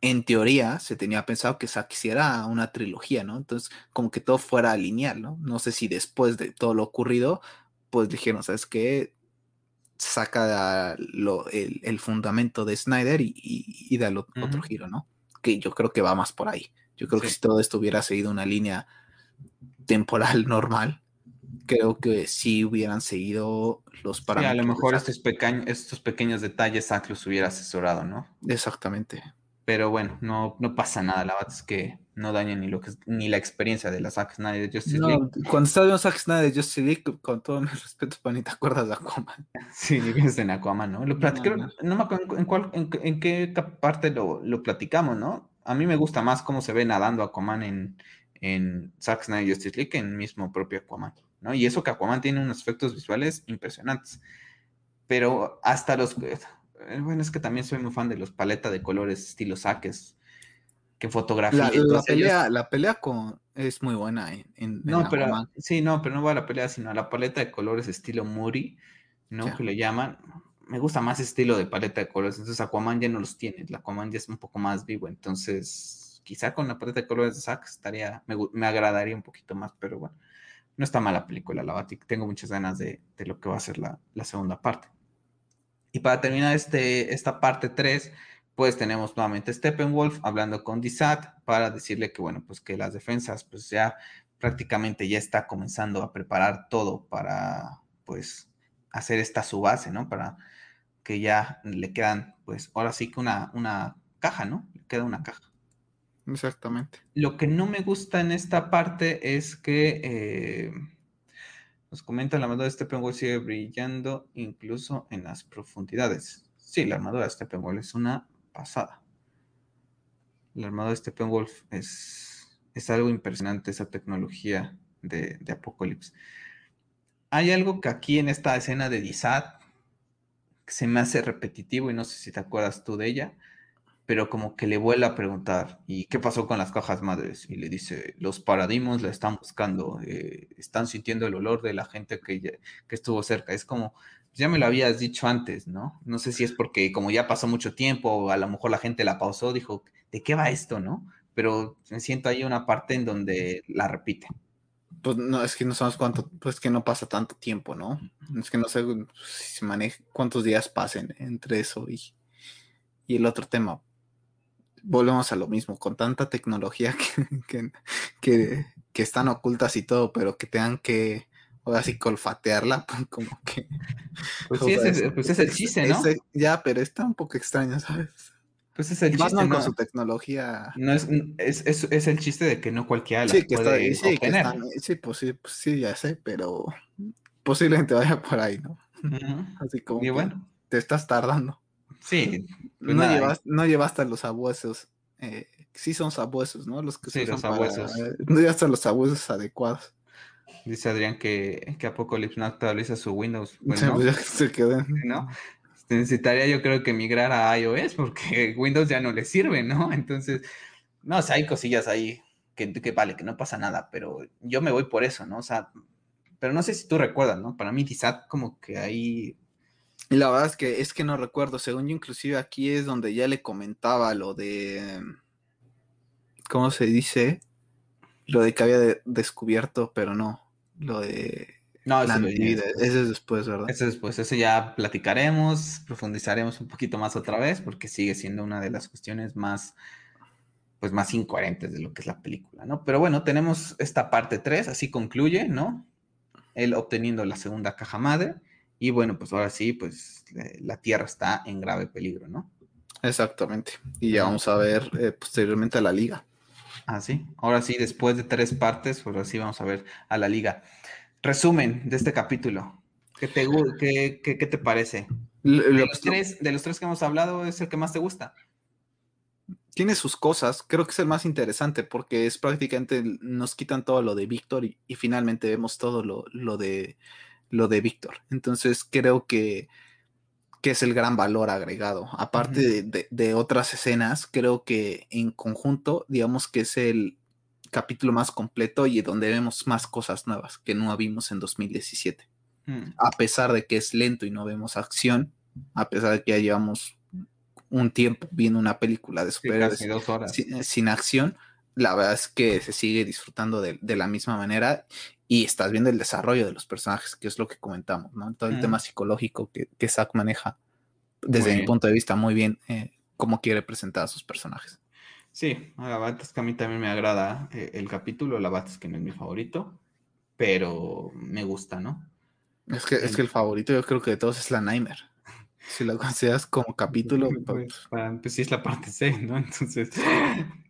en teoría se tenía pensado que Zack hiciera una trilogía, ¿no? Entonces, como que todo fuera lineal, ¿no? No sé si después de todo lo ocurrido, pues dijeron, ¿sabes qué? Saca el, fundamento de Snyder y, y, da otro giro, ¿no? Que yo creo que va más por ahí. Yo creo que si todo esto hubiera seguido una línea temporal normal, creo que sí hubieran seguido los parámetros. a lo mejor estos, estos pequeños detalles Zack los hubiera asesorado, ¿no? Exactamente. Pero bueno, no, no pasa nada. La verdad es que no daña ni lo que ni la experiencia de la Zack Snyder de Justice League. Cuando estás viendo Zack Snyder de Justice League, con todo mi respeto, ni te acuerdas de Aquaman. Sí, ni piensas en Aquaman, ¿no? Lo no, me acuerdo en, cuál, en, qué parte lo, lo, platicamos, ¿no? A mí me gusta más cómo se ve nadando Aquaman en, en Zack Snyder Justice League que en mismo propio Aquaman, ¿no? Y eso que Aquaman tiene unos efectos visuales impresionantes. Pero hasta los eh, bueno, es que también soy muy fan de los paletas de colores estilo saques, que fotografía. La, pelea, la pelea con, es muy buena en, No, pero sí, no, pero no va a la pelea, sino a la paleta de colores estilo Muri, ¿no? Que le llaman. Me gusta más estilo de paleta de colores. Entonces Aquaman ya no los tiene. La Aquaman ya es un poco más vivo. Entonces, quizá con la paleta de colores de Zack estaría, me, agradaría un poquito más, pero bueno. No está mala película, la Batik. Tengo muchas ganas de, lo que va a ser la segunda parte. Y para terminar este, esta parte 3, pues tenemos nuevamente Steppenwolf hablando con Disat para decirle que, bueno, pues que las defensas, pues ya prácticamente ya está comenzando a preparar todo para, pues, hacer esta su base, ¿no? Para que ya le quedan, pues, ahora sí que una, una caja, ¿no? Le queda una caja. Exactamente. Lo que no me gusta en esta parte es que eh, nos comenta la armadura de Steppenwolf sigue brillando incluso en las profundidades. Sí, la armadura de Steppenwolf es una pasada. La armadura de Steppenwolf es, es algo impresionante, esa tecnología de, de. Hay algo que aquí en esta escena de Dizat se me hace repetitivo y no sé si te acuerdas tú de ella pero como que le vuelve a preguntar, ¿y qué pasó con las cajas madres? Y le dice, los paradigmas la están buscando, eh, están sintiendo el olor de la gente que, que estuvo cerca. Es como, ya me lo habías dicho antes, ¿no? No sé si es porque como ya pasó mucho tiempo, a lo mejor la gente la pausó, dijo, ¿de qué va esto, no? Pero me siento ahí una parte en donde la repite. Pues no, es que no sabemos cuánto, pues que no pasa tanto tiempo, ¿no? Es que no sé si se maneja, cuántos días pasen entre eso y, y el otro tema volvemos a lo mismo, con tanta tecnología que, que, están ocultas y todo, pero que tengan que, o así, colfatearla, como que... Pues sí, es, pues es el chiste, ¿no? ya, pero está un poco extraño, ¿sabes? Pues es el chiste, no, con su tecnología. No es, es, es, el chiste de que no cualquiera la puede sí, sí, pues sí, pues sí, ya sé, pero posiblemente vaya por ahí, ¿no? Así como y bueno. te estás tardando. Sí. Pues no, llevas, no llevaste los abuesos. Eh, sí son sabuesos, ¿no? Los que sí, los abuesos. no llevaste los abuesos adecuados. Dice Adrián que, que Apocalypse no actualiza su Windows. Pues ya se quedó. ¿No? Necesitaría yo creo que migrar a iOS porque Windows ya no le sirve, ¿no? Entonces, no, o sea, hay cosillas ahí que, que vale, que no pasa nada, pero yo me voy por eso, ¿no? O sea, pero no sé si tú recuerdas, ¿no? Para mí quizá como que ahí y la verdad es que es que no recuerdo. Según yo, inclusive aquí es donde ya le comentaba lo de. ¿Cómo se dice? Lo de que había descubierto, pero no. Lo de. No, ese, es después, ¿verdad? Ese es después. Ese ya platicaremos, profundizaremos un poquito más otra vez, porque sigue siendo una de las cuestiones más. Pues más incoherentes de lo que es la película, ¿no? Pero bueno, tenemos esta parte 3, así concluye, ¿no? Él obteniendo la segunda caja madre y bueno, pues ahora sí, pues la Tierra está en grave peligro, ¿no? Exactamente. Y ya vamos a ver eh, posteriormente a la liga. Ah, sí. Ahora sí, después de tres partes, pues ahora sí vamos a ver a la liga. Resumen de este capítulo. ¿Qué te, qué, qué, te parece? De los, tres, de los tres que hemos hablado, ¿es el que más te gusta? Tiene sus cosas, creo que es el más interesante porque es prácticamente nos quitan todo lo de Víctor y, y, finalmente vemos todo lo, lo de lo de Víctor. Entonces creo que, que, es el gran valor agregado. Aparte de, otras escenas, creo que en conjunto, digamos que es el capítulo más completo y donde vemos más cosas nuevas que no vimos en 2017. Mm. A pesar de que es lento y no vemos acción, a pesar de que ya llevamos un tiempo viendo una película de superhéroes horas. Sin, acción, la verdad es que se sigue disfrutando de, la misma manera y estás viendo el desarrollo de los personajes, que es lo que comentamos, ¿no? Todo el tema psicológico que, que Zack maneja desde mi punto de vista muy bien eh, cómo quiere presentar a sus personajes. Sí, la verdad es que a mí también me agrada eh, el capítulo, la verdad es que no es mi favorito, pero me gusta, ¿no? Es que, es que el favorito yo creo que de todos es la Nightmare. Si lo consideras como capítulo. Pues, pues, pues, sí es la parte C, ¿no? Entonces,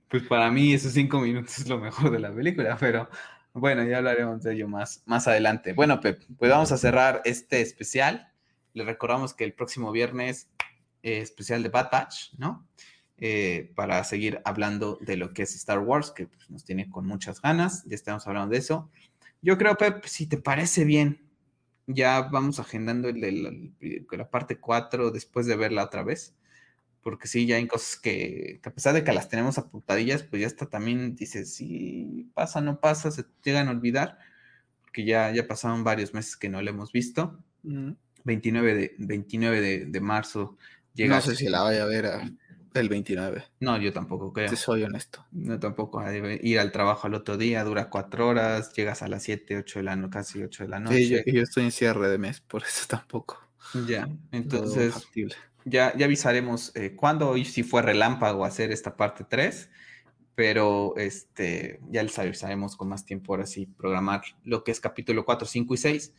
pues para mí esos cinco minutos es lo mejor de la película, pero bueno, ya hablaremos de ello más, más adelante. Bueno, Pep, pues vamos a cerrar este especial. Les recordamos que el próximo viernes eh, especial de Bad Batch, ¿no? Eh, para seguir hablando de lo que es Star Wars, que pues, nos tiene con muchas ganas. Ya estamos hablando de eso. Yo creo, Pep, si te parece bien, ya vamos agendando el de la, parte 4 después de verla otra vez. Porque sí, ya hay cosas que, a pesar de que las tenemos apuntadillas, pues ya está también, dice, si pasa, no pasa, se llegan a olvidar, porque ya, ya pasaron varios meses que no la hemos visto. 29 de, 29 de, marzo llega. No sé si la vaya a ver el 29. No, yo tampoco creo. Te soy honesto. No, tampoco. Ir al trabajo al otro día, dura cuatro horas, llegas a las 7, 8 de la noche, casi 8 de la noche. Sí, yo, estoy en cierre de mes, por eso tampoco. Ya, entonces ya, avisaremos eh, cuándo y si fue relámpago hacer esta parte 3, pero este, ya les avisaremos con más tiempo ahora sí programar lo que es capítulo 4, 5 y 6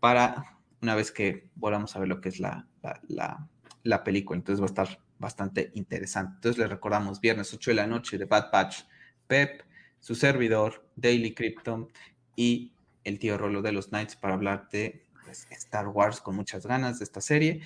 para una vez que volvamos a ver lo que es la, la, la película. Entonces va a estar bastante interesante. Entonces le recordamos viernes 8 de la noche de Bad Patch, Pep, su servidor, Daily Krypton y el tío Rolo de los Knights para hablar de pues, Star Wars con muchas ganas de esta serie.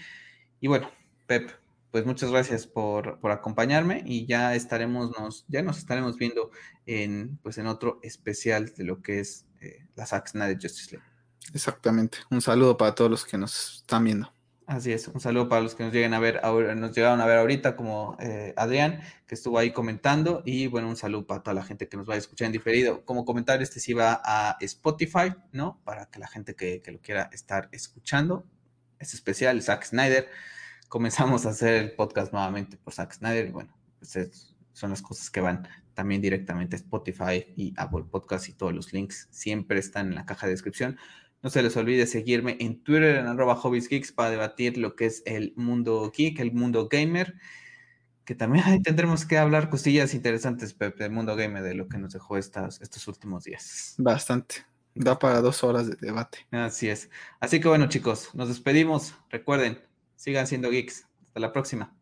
Y bueno, Pep, pues muchas gracias por, acompañarme y ya estaremos, nos, ya nos estaremos viendo en, pues, en otro especial de lo que es eh, la Zack Snyder Justice League. Exactamente. Un saludo para todos los que nos están viendo. Así es, un saludo para los que nos lleguen a ver ahora, nos llegaron a ver ahorita, como eh, Adrián, que estuvo ahí comentando, y bueno, un saludo para toda la gente que nos vaya a escuchar en diferido. Como comentario, este sí va a Spotify, ¿no? Para que la gente que, lo quiera estar escuchando. Es especial, Zack Snyder. Comenzamos a hacer el podcast nuevamente por Zack Snyder, y bueno, pues son las cosas que van también directamente a Spotify y Apple Podcast y todos los links siempre están en la caja de descripción. No se les olvide seguirme en Twitter en arroba hobbiesgeeks para debatir lo que es el mundo geek, el mundo gamer, que también ahí tendremos que hablar cosillas interesantes, Pepe, del mundo gamer, de lo que nos dejó estas, estos últimos días. Bastante. Da para dos horas de debate. Así es. Así que bueno, chicos, nos despedimos. Recuerden, sigan siendo geeks. Hasta la próxima.